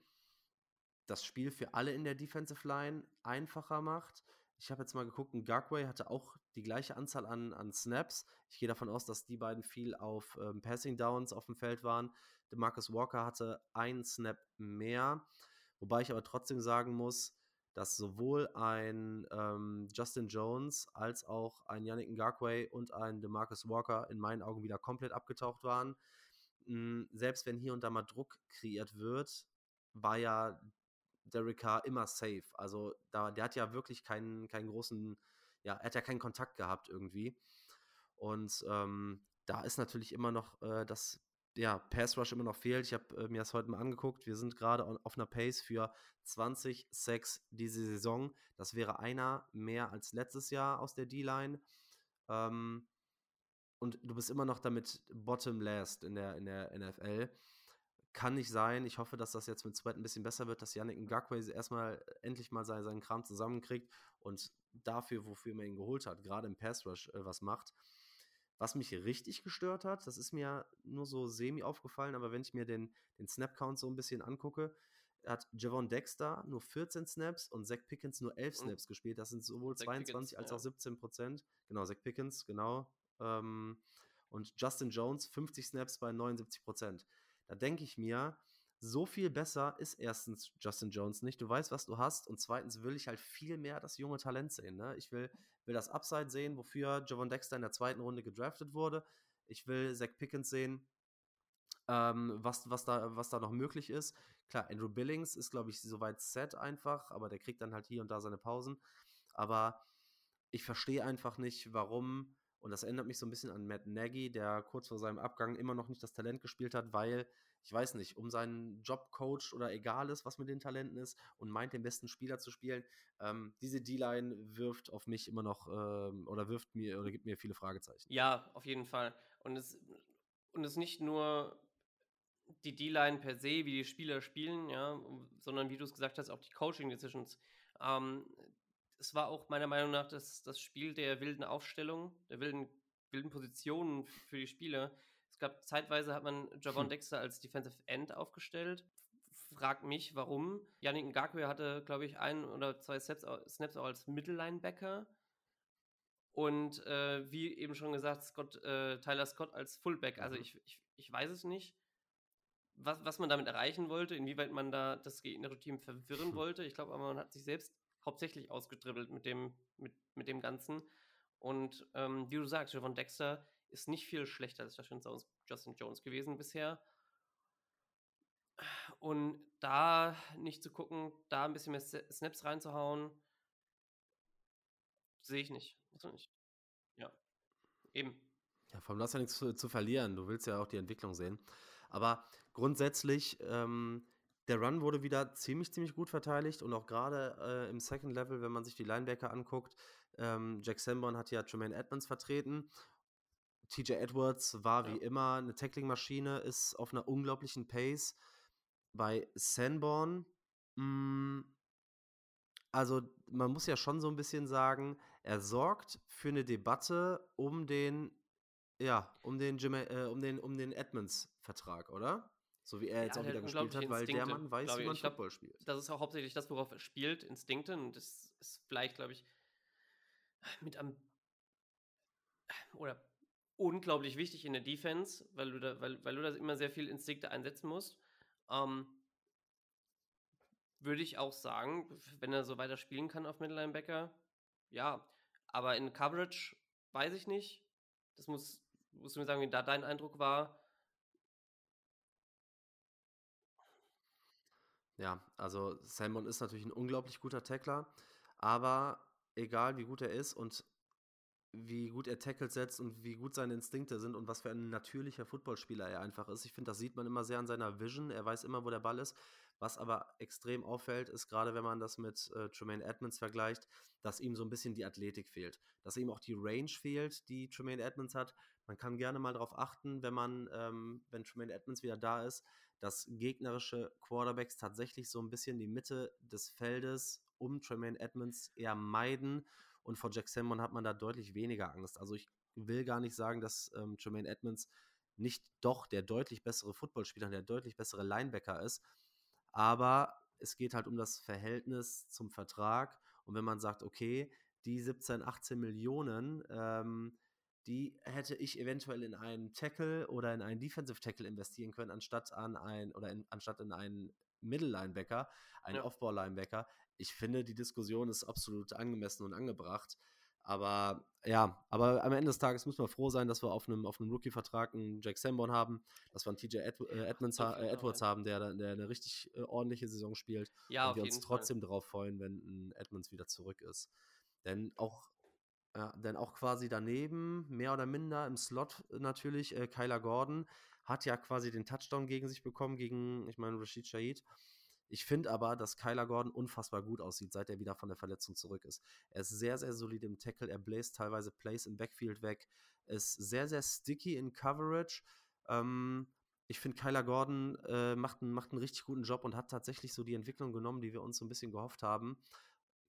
das Spiel für alle in der Defensive Line einfacher macht. Ich habe jetzt mal geguckt, ein Gagway hatte auch die gleiche Anzahl an, an Snaps. Ich gehe davon aus, dass die beiden viel auf ähm, Passing Downs auf dem Feld waren. Marcus Walker hatte einen Snap mehr. Wobei ich aber trotzdem sagen muss, dass sowohl ein ähm, Justin Jones als auch ein Yannick Ngakwe und ein DeMarcus Walker in meinen Augen wieder komplett abgetaucht waren. Mm, Selbst wenn hier und da mal Druck kreiert wird, war ja Derek Carr immer safe. Also da, der hat ja wirklich keinen, keinen großen, ja, er hat ja keinen Kontakt gehabt irgendwie. Und ähm, da ist natürlich immer noch äh, das ja, Pass Rush immer noch fehlt. Ich habe äh, mir das heute mal angeguckt. Wir sind gerade auf einer Pace für 20 Sacks diese Saison. Das wäre einer mehr als letztes Jahr aus der D-Line. Ähm, und du bist immer noch damit bottom last in der, in der NFL. Kann nicht sein. Ich hoffe, dass das jetzt mit Sweat ein bisschen besser wird, dass Yannick Ngakwe erstmal endlich mal seinen, seinen Kram zusammenkriegt und dafür, wofür man ihn geholt hat, gerade im Pass Rush äh, was macht. Was mich richtig gestört hat, das ist mir nur so semi aufgefallen, aber wenn ich mir den, den Snap-Count so ein bisschen angucke, hat Javon Dexter nur 14 Snaps und Zach Pickens nur 11 Und Snaps gespielt. Das sind sowohl Zach 22 Pickens, als ja. auch 17 Prozent. Genau, Zach Pickens, genau. Ähm, und Justin Jones 50 Snaps bei 79 Prozent. Da denke ich mir, so viel besser ist erstens Justin Jones nicht. Du weißt, was du hast. Und zweitens will ich halt viel mehr das junge Talent sehen. Ne? Ich will, will das Upside sehen, wofür Javon Dexter in der zweiten Runde gedraftet wurde. Ich will Zach Pickens sehen, ähm, was, was, da, was da noch möglich ist. Klar, Andrew Billings ist, glaube ich, soweit set einfach, aber der kriegt dann halt hier und da seine Pausen. Aber ich verstehe einfach nicht, warum, und das erinnert mich so ein bisschen an Matt Nagy, der kurz vor seinem Abgang immer noch nicht das Talent gespielt hat, weil, ich weiß nicht, um seinen Job coacht oder egal ist, was mit den Talenten ist und meint, den besten Spieler zu spielen. Ähm, diese D-Line wirft auf mich immer noch ähm, oder wirft mir oder gibt mir viele Fragezeichen. Ja, auf jeden Fall. Und es, und es nicht nur die D-Line per se, wie die Spieler spielen, ja, sondern wie du es gesagt hast, auch die Coaching-Decisions. Ähm, es war auch meiner Meinung nach das, das Spiel der wilden Aufstellung, der wilden, wilden Positionen für die Spieler. Gab zeitweise hat man Javon Hm. Dexter als Defensive End aufgestellt. Frag mich, warum. Yannick Ngakwe hatte, glaube ich, ein oder zwei Snaps, Snaps auch als Mittellinebacker. Und äh, wie eben schon gesagt, Scott, äh, Tyler Scott als Fullback. Also Mhm. ich, ich, ich weiß es nicht, was, was man damit erreichen wollte, inwieweit man da das gegnerische Team verwirren wollte. Ich glaube, aber man hat sich selbst hauptsächlich ausgedribbelt mit dem, mit, mit dem Ganzen. Und ähm, wie du sagst, Javon Dexter ist nicht viel schlechter als Justin Jones, Justin Jones gewesen bisher. Und da nicht zu gucken, da ein bisschen mehr Snaps reinzuhauen, sehe ich nicht. Man nicht. Ja. Eben. Ja, du hast ja nichts zu, zu verlieren. Du willst ja auch die Entwicklung sehen. Aber grundsätzlich, ähm, der Run wurde wieder ziemlich, ziemlich gut verteidigt und auch gerade äh, im Second Level, wenn man sich die Linebacker anguckt, ähm, Jack Sanborn hat ja Tremaine Edmonds vertreten. TJ Edwards war wie Ja. immer eine Tackling-Maschine, ist auf einer unglaublichen Pace. Bei Sanborn, mh, also man muss ja schon so ein bisschen sagen, er sorgt für eine Debatte um den, ja, um den, Jima- äh, um den, um den Edmonds-Vertrag, oder? So wie er jetzt Ja, auch der wieder gespielt hat, weil der Instinkte, Mann weiß, glaub wie man Ich glaub, Football spielt. Das ist auch hauptsächlich das, worauf er spielt, Instinkte. Und das ist vielleicht, glaube ich, mit am oder unglaublich wichtig in der Defense, weil du da, weil, weil du da immer sehr viel Instinkte einsetzen musst. Ähm, würde ich auch sagen, wenn er so weiter spielen kann auf Mittellinebacker, ja. Aber in Coverage weiß ich nicht. Das muss, musst du mir sagen, wie da dein Eindruck war. Ja, also Salmon ist natürlich ein unglaublich guter Tackler, aber egal wie gut er ist und wie gut er Tackles setzt und wie gut seine Instinkte sind und was für ein natürlicher Footballspieler er einfach ist. Ich finde, das sieht man immer sehr an seiner Vision. Er weiß immer, wo der Ball ist. Was aber extrem auffällt, ist gerade, wenn man das mit äh, Tremaine Edmonds vergleicht, dass ihm so ein bisschen die Athletik fehlt. Dass ihm auch die Range fehlt, die Tremaine Edmonds hat. Man kann gerne mal darauf achten, wenn man, ähm, wenn Tremaine Edmonds wieder da ist, dass gegnerische Quarterbacks tatsächlich so ein bisschen die Mitte des Feldes um Tremaine Edmonds eher meiden. Und vor Jack Salmon hat man da deutlich weniger Angst. Also ich will gar nicht sagen, dass ähm, Tremaine Edmonds nicht doch der deutlich bessere Footballspieler, der deutlich bessere Linebacker ist. Aber es geht halt um das Verhältnis zum Vertrag. Und wenn man sagt, okay, die 17, 18 Millionen, ähm, die hätte ich eventuell in einen Tackle oder in einen Defensive Tackle investieren können, anstatt an ein oder in, anstatt in einen Middle Linebacker, einen ja. Offball Linebacker. Ich finde, die Diskussion ist absolut angemessen und angebracht. Aber ja, aber am Ende des Tages müssen wir froh sein, dass wir auf einem, auf einem Rookie-Vertrag einen Jack Sanborn haben, dass wir einen TJ Ed, äh, Edmonds, äh, Edwards haben, der, der eine richtig äh, ordentliche Saison spielt. Ja, und wir uns trotzdem darauf freuen, wenn ein Edmonds wieder zurück ist. Denn auch ja, denn auch quasi daneben, mehr oder minder im Slot natürlich, äh, Kyler Gordon hat ja quasi den Touchdown gegen sich bekommen, gegen, ich meine, Rashid Shahid. Ich finde aber, dass Kyler Gordon unfassbar gut aussieht, seit er wieder von der Verletzung zurück ist. Er ist sehr, sehr solid im Tackle, er bläst teilweise Plays im Backfield weg, ist sehr, sehr sticky in Coverage. Ähm, ich finde, Kyler Gordon äh, macht, einen, macht einen richtig guten Job und hat tatsächlich so die Entwicklung genommen, die wir uns so ein bisschen gehofft haben.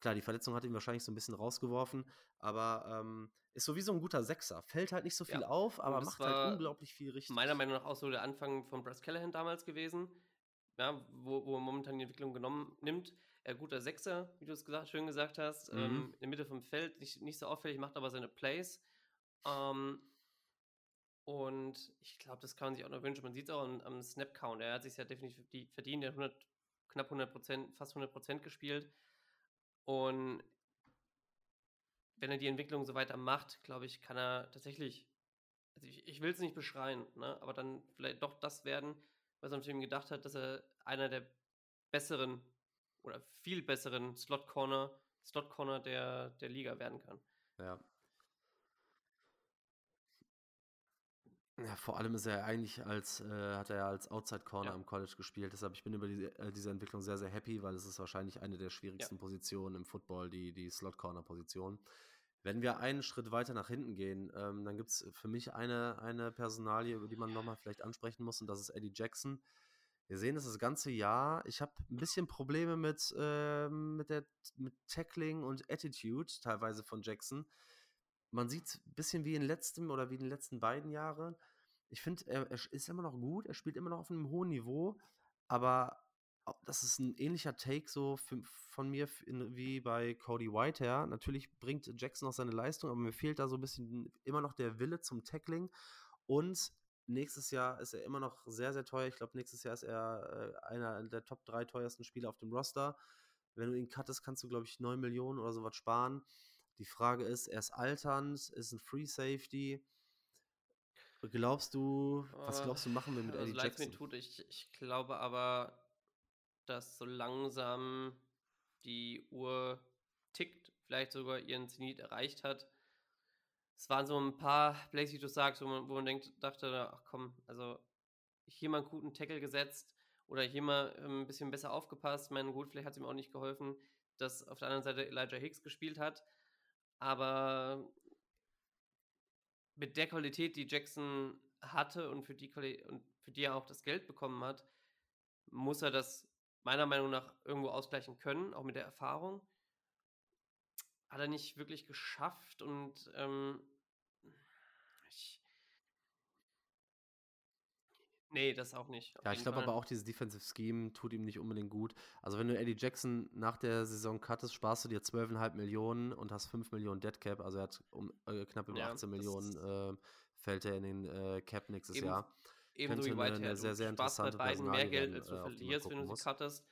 Klar, die Verletzung hat ihn wahrscheinlich so ein bisschen rausgeworfen, aber ähm, ist sowieso ein guter Sechser. Fällt halt nicht so viel ja. auf, aber macht halt unglaublich viel richtig. Meiner Meinung nach auch so der Anfang von Bryce Callahan damals gewesen, ja, wo, wo er momentan die Entwicklung genommen nimmt. Er guter Sechser, wie du es gesagt, schön gesagt hast, mhm. ähm, in der Mitte vom Feld, nicht, nicht so auffällig, macht aber seine Plays. Ähm, und ich glaube, das kann man sich auch noch wünschen. Man sieht es auch am, am Snap-Count. Er hat sich ja definitiv verdient. Er hat 100, knapp 100 Prozent, fast 100 Prozent gespielt. Und wenn er die Entwicklung so weiter macht, glaube ich, kann er tatsächlich, also ich, ich will es nicht beschreien, ne, aber dann vielleicht doch das werden, was man von ihm gedacht hat, dass er einer der besseren oder viel besseren Slot Corner, Slot Corner der, der Liga werden kann. Ja, Ja, vor allem ist er eigentlich als, äh, hat er als Outside Corner ja. im College gespielt. Deshalb ich bin über die, äh, diese Entwicklung sehr, sehr happy, weil es ist wahrscheinlich eine der schwierigsten ja. Positionen im Football, die, die Slot Corner Position. Wenn wir einen Schritt weiter nach hinten gehen, ähm, dann gibt es für mich eine, eine Personalie, über die man nochmal vielleicht ansprechen muss, und das ist Eddie Jackson. Wir sehen das das ganze Jahr. Ich habe ein bisschen Probleme mit, äh, mit, der, mit Tackling und Attitude teilweise von Jackson. Man sieht ein bisschen wie in letztem oder wie in den letzten beiden Jahren ich finde, er, er, ist immer noch gut, er spielt immer noch auf einem hohen Niveau, aber das ist ein ähnlicher Take so für, von mir wie bei Cody Whitehair. Natürlich bringt Jackson noch seine Leistung, aber mir fehlt da so ein bisschen immer noch der Wille zum Tackling. Und nächstes Jahr ist er immer noch sehr, sehr teuer. Ich glaube, nächstes Jahr ist er äh, einer der Top 3 teuersten Spieler auf dem Roster. Wenn du ihn cuttest, kannst du, glaube ich, 9 Millionen oder sowas sparen. Die Frage ist, er ist alternd, ist ein Free Safety Glaubst du, was glaubst du, machen wir mit also, Eddie Jackson? mir tut, ich, ich glaube aber, dass so langsam die Uhr tickt, vielleicht sogar ihren Zenit erreicht hat. Es waren so ein paar Plays, wie du sagst, wo man, wo man denkt, dachte, ach komm, also hier mal einen guten Tackle gesetzt oder hier mal ähm, ein bisschen besser aufgepasst. Ich meine, gut, vielleicht hat es ihm auch nicht geholfen, dass auf der anderen Seite Elijah Hicks gespielt hat. Aber mit der Qualität, die Jackson hatte und für die und für die er auch das Geld bekommen hat, muss er das meiner Meinung nach irgendwo ausgleichen können, auch mit der Erfahrung. Hat er nicht wirklich geschafft und ähm, ich, Nee, das auch nicht. Ja, ich glaube aber auch, dieses Defensive Scheme tut ihm nicht unbedingt gut. Also, wenn du Eddie Jackson nach der Saison cuttest, sparst du dir 12,5 Millionen und hast 5 Millionen Dead Cap. Also, er hat um äh, knapp über ja, 18 Millionen äh, fällt er in den äh, Cap nächstes eben, Jahr. Ebenso wie Whitehead. Eine sehr, sehr interessante bei beiden mehr Geld, als du äh, verlierst, wenn du sie cuttest.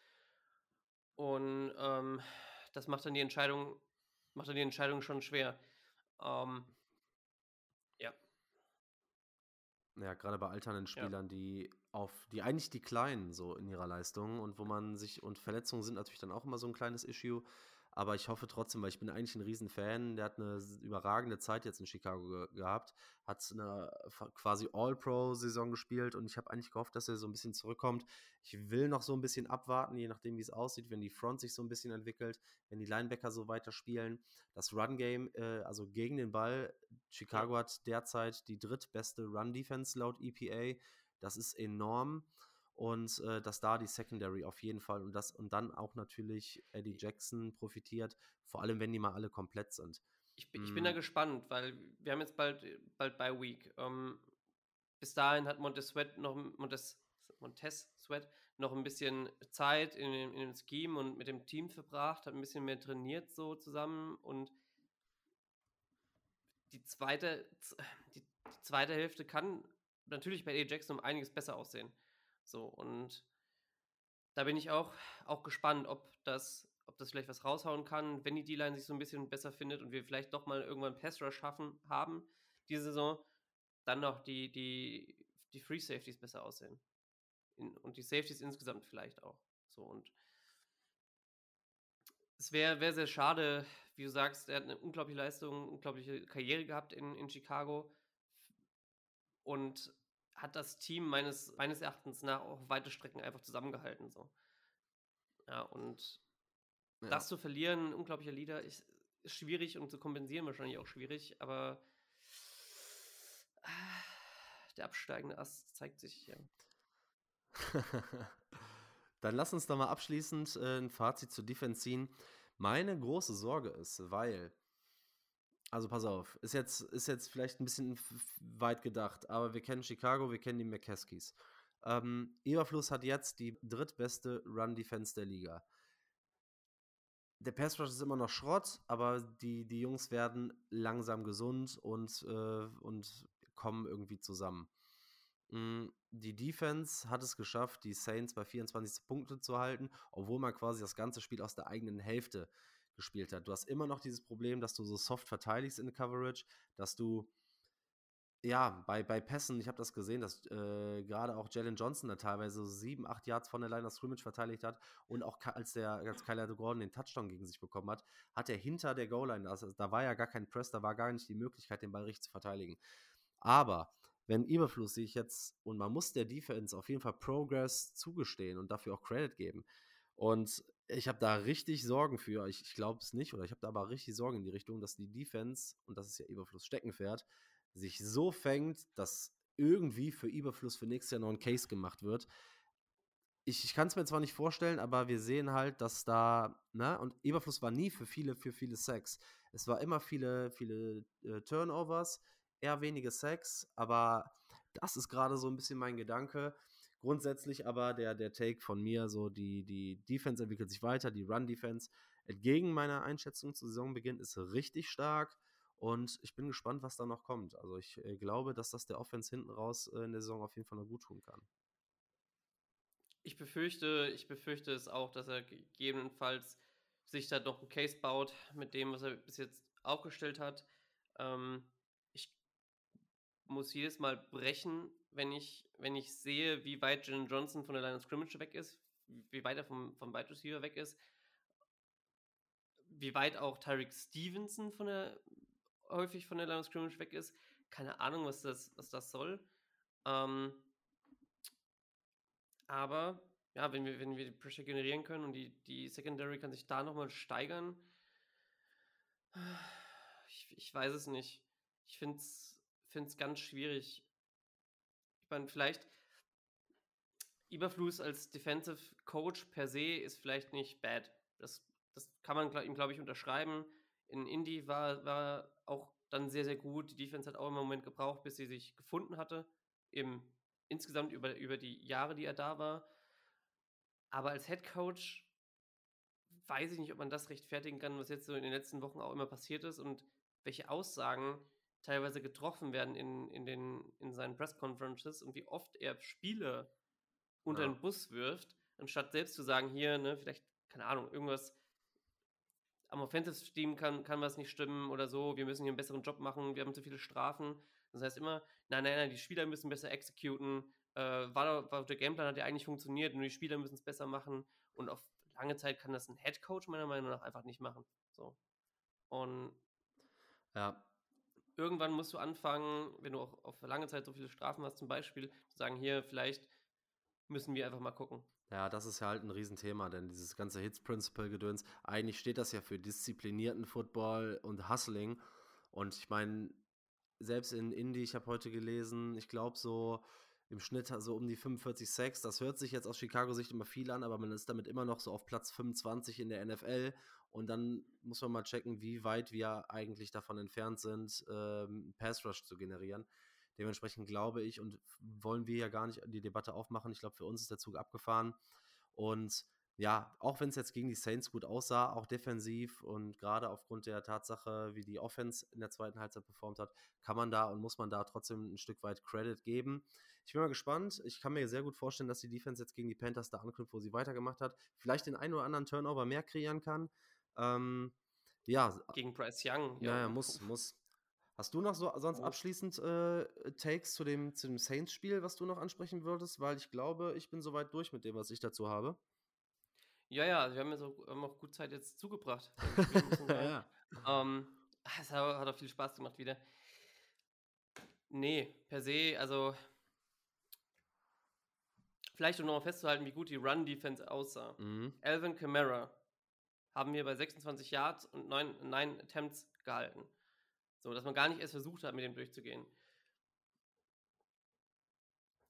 Und ähm, das macht dann die Entscheidung, macht dann die Entscheidung schon schwer. Ähm, ja. Ja, gerade bei alternden Spielern, die auf, die eigentlich die Kleinen so in ihrer Leistung und wo man sich, und Verletzungen sind natürlich dann auch immer so ein kleines Issue, aber ich hoffe trotzdem, weil ich bin eigentlich ein Riesenfan. Der hat eine überragende Zeit jetzt in Chicago ge gehabt, hat eine quasi All-Pro-Saison gespielt und ich habe eigentlich gehofft, dass er so ein bisschen zurückkommt. Ich will noch so ein bisschen abwarten, je nachdem, wie es aussieht, wenn die Front sich so ein bisschen entwickelt, wenn die Linebacker so weiter spielen. Das Run-Game, äh, also gegen den Ball, Chicago hat derzeit die drittbeste Run-Defense laut EPA. Das ist enorm und äh, dass da die Secondary auf jeden Fall und das und dann auch natürlich Eddie Jackson profitiert, vor allem wenn die mal alle komplett sind. Ich, bin, ich bin da mm. gespannt, weil wir haben jetzt bald, bald bei Week. Ähm, bis dahin hat Montes Sweat noch Montes, Montes Sweat noch ein bisschen Zeit in, in, in dem Scheme und mit dem Team verbracht, hat ein bisschen mehr trainiert so zusammen und die zweite, die, die zweite Hälfte kann natürlich bei Eddie Jackson um einiges besser aussehen. So, und da bin ich auch, auch gespannt, ob das, ob das vielleicht was raushauen kann, wenn die D-Line sich so ein bisschen besser findet und wir vielleicht doch mal irgendwann Pass Rush schaffen haben, diese Saison, dann noch die, die, die Free Safeties besser aussehen. In, und die Safeties insgesamt vielleicht auch. So, und es wäre wär sehr schade, wie du sagst, er hat eine unglaubliche Leistung, unglaubliche Karriere gehabt in, in Chicago. Und hat das Team meines, meines Erachtens nach auch weite Strecken einfach zusammengehalten. So. Ja, und ja. das zu verlieren, unglaublicher Leader, ist, ist, schwierig und zu kompensieren wahrscheinlich auch schwierig, aber äh, der absteigende Ast zeigt sich ja. Dann lass uns da mal abschließend äh, ein Fazit zur Defense ziehen. Meine große Sorge ist, weil also pass auf, ist jetzt, ist jetzt vielleicht ein bisschen weit gedacht, aber wir kennen Chicago, wir kennen die McCaskies. Ähm, Eberfluss hat jetzt die drittbeste Run-Defense der Liga. Der Pass Rush ist immer noch Schrott, aber die, die Jungs werden langsam gesund und, äh, und kommen irgendwie zusammen. Mm, die Defense hat es geschafft, die Saints bei 24 Punkte zu halten, obwohl man quasi das ganze Spiel aus der eigenen Hälfte gespielt hat. Du hast immer noch dieses Problem, dass du so soft verteidigst in der Coverage, dass du ja, bei, bei Pässen, ich habe das gesehen, dass äh, gerade auch Jalen Johnson da teilweise sieben, acht Yards von der Line of Scrimmage verteidigt hat und auch als der als Kyler Gordon den Touchdown gegen sich bekommen hat, hat er hinter der Goal-Line, also da war ja gar kein Press, da war gar nicht die Möglichkeit, den Ball richtig zu verteidigen. Aber wenn Überfluss sehe ich jetzt, und man muss der Defense auf jeden Fall Progress zugestehen und dafür auch Credit geben. Und ich habe da richtig Sorgen für. Ich, ich glaube es nicht, oder ich habe da aber richtig Sorgen in die Richtung, dass die Defense, und das ist ja Überfluss Steckenpferd, sich so fängt, dass irgendwie für Überfluss für nächstes Jahr noch ein Case gemacht wird. Ich, ich kann es mir zwar nicht vorstellen, aber wir sehen halt, dass da, ne, und Überfluss war nie für viele, für viele Sex. Es war immer viele, viele äh, Turnovers, eher wenige Sex, aber das ist gerade so ein bisschen mein Gedanke. Grundsätzlich aber der, der Take von mir, so die, die Defense entwickelt sich weiter, die Run-Defense entgegen meiner Einschätzung zu Saisonbeginn ist richtig stark und ich bin gespannt, was da noch kommt. Also ich äh, glaube, dass das der Offense hinten raus äh, in der Saison auf jeden Fall noch gut tun kann. Ich befürchte, ich befürchte es auch, dass er gegebenenfalls sich da doch ein Case baut mit dem, was er bis jetzt aufgestellt hat. Ähm, ich muss jedes Mal brechen, wenn ich, wenn ich sehe, wie weit Jalen Johnson von der Line of Scrimmage weg ist, wie weit er vom, vom Wide Receiver weg ist, wie weit auch Tyreek Stevenson von der, häufig von der Line of Scrimmage weg ist. Keine Ahnung, was das, was das soll. Ähm, aber ja, wenn wir, wenn wir die Pressure generieren können und die, die Secondary kann sich da nochmal steigern, ich, ich weiß es nicht. Ich finde es ganz schwierig ich meine, vielleicht Überfluss als Defensive Coach per se ist vielleicht nicht bad. Das, das kann man ihm, glaube ich, unterschreiben. In Indy war, war auch dann sehr, sehr gut. Die Defense hat auch immer einen Moment gebraucht, bis sie sich gefunden hatte. Eben insgesamt über, über die Jahre, die er da war. Aber als Head Coach weiß ich nicht, ob man das rechtfertigen kann, was jetzt so in den letzten Wochen auch immer passiert ist und welche Aussagen teilweise getroffen werden in, in, den, in seinen Press-Conferences und wie oft er Spiele unter ja. den Bus wirft, anstatt selbst zu sagen, hier, ne, vielleicht keine Ahnung, irgendwas am Offensive-Team kann, kann was nicht stimmen oder so, wir müssen hier einen besseren Job machen, wir haben zu viele Strafen. Das heißt immer, nein, nein, nein, die Spieler müssen besser executen, äh, war, war, der Gameplan hat ja eigentlich funktioniert, nur die Spieler müssen es besser machen und auf lange Zeit kann das ein Head Coach meiner Meinung nach einfach nicht machen. So. Und Ja, irgendwann musst du anfangen, wenn du auch auf lange Zeit so viele Strafen hast, zum Beispiel, zu sagen, hier, vielleicht müssen wir einfach mal gucken. Ja, das ist ja halt ein Riesenthema, denn dieses ganze Hits-Principle-Gedöns, eigentlich steht das ja für disziplinierten Football und Hustling. Und ich meine, selbst in Indie, ich habe heute gelesen, ich glaube so im Schnitt so um die 45 Sacks. Das hört sich jetzt aus Chicago-Sicht immer viel an, aber man ist damit immer noch so auf Platz 25 in der NFL. Und dann muss man mal checken, wie weit wir eigentlich davon entfernt sind, ähm, Pass Rush zu generieren. Dementsprechend glaube ich und wollen wir ja gar nicht die Debatte aufmachen. Ich glaube, für uns ist der Zug abgefahren. Und ja, auch wenn es jetzt gegen die Saints gut aussah, auch defensiv und gerade aufgrund der Tatsache, wie die Offense in der zweiten Halbzeit performt hat, kann man da und muss man da trotzdem ein Stück weit Credit geben. Ich bin mal gespannt. Ich kann mir sehr gut vorstellen, dass die Defense jetzt gegen die Panthers da anknüpft, wo sie weitergemacht hat. Vielleicht den einen oder anderen Turnover mehr kreieren kann. Ähm, ja. Gegen Bryce Young. Ja, ja, muss, muss. Hast du noch so sonst abschließend äh, Takes zu dem, zu dem Saints-Spiel, was du noch ansprechen würdest? Weil ich glaube, ich bin soweit durch mit dem, was ich dazu habe. Ja, ja, wir haben jetzt auch, haben auch gut Zeit jetzt zugebracht. ja. ähm, es hat auch viel Spaß gemacht wieder. Nee, per se, also vielleicht um nochmal festzuhalten, wie gut die Run-Defense aussah. Mhm. Alvin Kamara haben wir bei 26 Yards und 9, 9 Attempts gehalten. So, dass man gar nicht erst versucht hat, mit dem durchzugehen.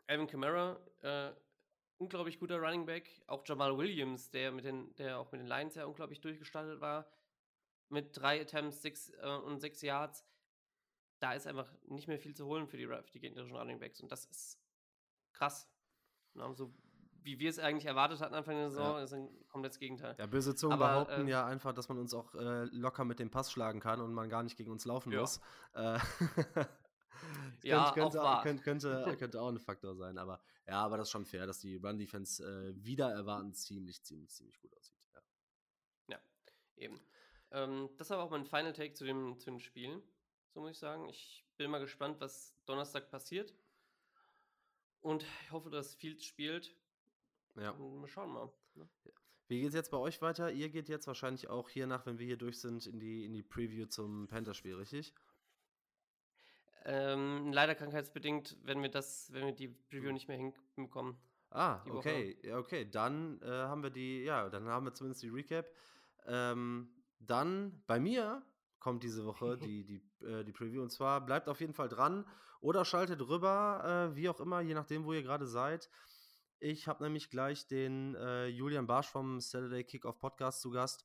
Alvin Kamara, äh, unglaublich guter Running Back. Auch Jamal Williams, der, mit den, der auch mit den Lions ja unglaublich durchgestartet war. Mit drei Attempts six, äh, und sechs Yards. Da ist einfach nicht mehr viel zu holen für die, für die gegnerischen Running Backs. Und das ist krass. Na, so wie wir es eigentlich erwartet hatten Anfang der Saison, Ja. ist ein komplettes Gegenteil. Ja, böse Zungen Aber, behaupten ähm, ja einfach, dass man uns auch äh, locker mit dem Pass schlagen kann und man gar nicht gegen uns laufen Ja. muss. Äh, das Ja, könnte, auch könnte, könnte, könnte auch ein Faktor sein. Aber ja, aber das ist schon fair, dass die Run-Defense äh, wieder erwarten ziemlich, ziemlich, ziemlich gut aussieht. Ja. Eben. Ähm, das war auch mein Final Take zu dem, zu dem Spiel, so muss ich sagen. Ich bin mal gespannt, was Donnerstag passiert. Und ich hoffe, dass Fields spielt. Ja. Und wir schauen mal. Ne? Wie geht es jetzt bei euch weiter? Ihr geht jetzt wahrscheinlich auch hier nach, wenn wir hier durch sind, in die, in die Preview zum Panther-Spiel, richtig? Ähm, leider krankheitsbedingt, wenn wir das, wenn wir die Preview nicht mehr hinbekommen. Ah, okay, ja, okay. Dann äh, haben wir die, ja, dann haben wir zumindest die Recap. Ähm, dann bei mir kommt diese Woche die, die, äh, die Preview und zwar bleibt auf jeden Fall dran oder schaltet rüber, äh, wie auch immer, je nachdem, wo ihr gerade seid. Ich habe nämlich gleich den äh, Julian Barsch vom Saturday Kickoff Podcast zu Gast,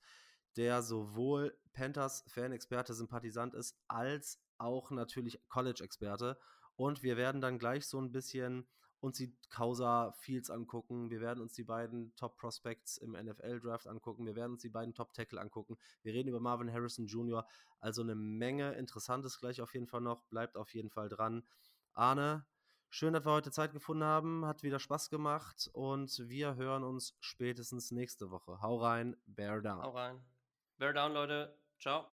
der sowohl Panthers Fan-Experte, Sympathisant ist, als auch natürlich College-Experte. Und wir werden dann gleich so ein bisschen uns die Causa Fields angucken. Wir werden uns die beiden Top Prospects im NFL Draft angucken. Wir werden uns die beiden Top Tackle angucken. Wir reden über Marvin Harrison Jr. Also eine Menge Interessantes gleich auf jeden Fall noch. Bleibt auf jeden Fall dran. Arne, schön, dass wir heute Zeit gefunden haben. Hat wieder Spaß gemacht und wir hören uns spätestens nächste Woche. Hau rein, Bear down. Hau rein. Bear down, Leute. Ciao.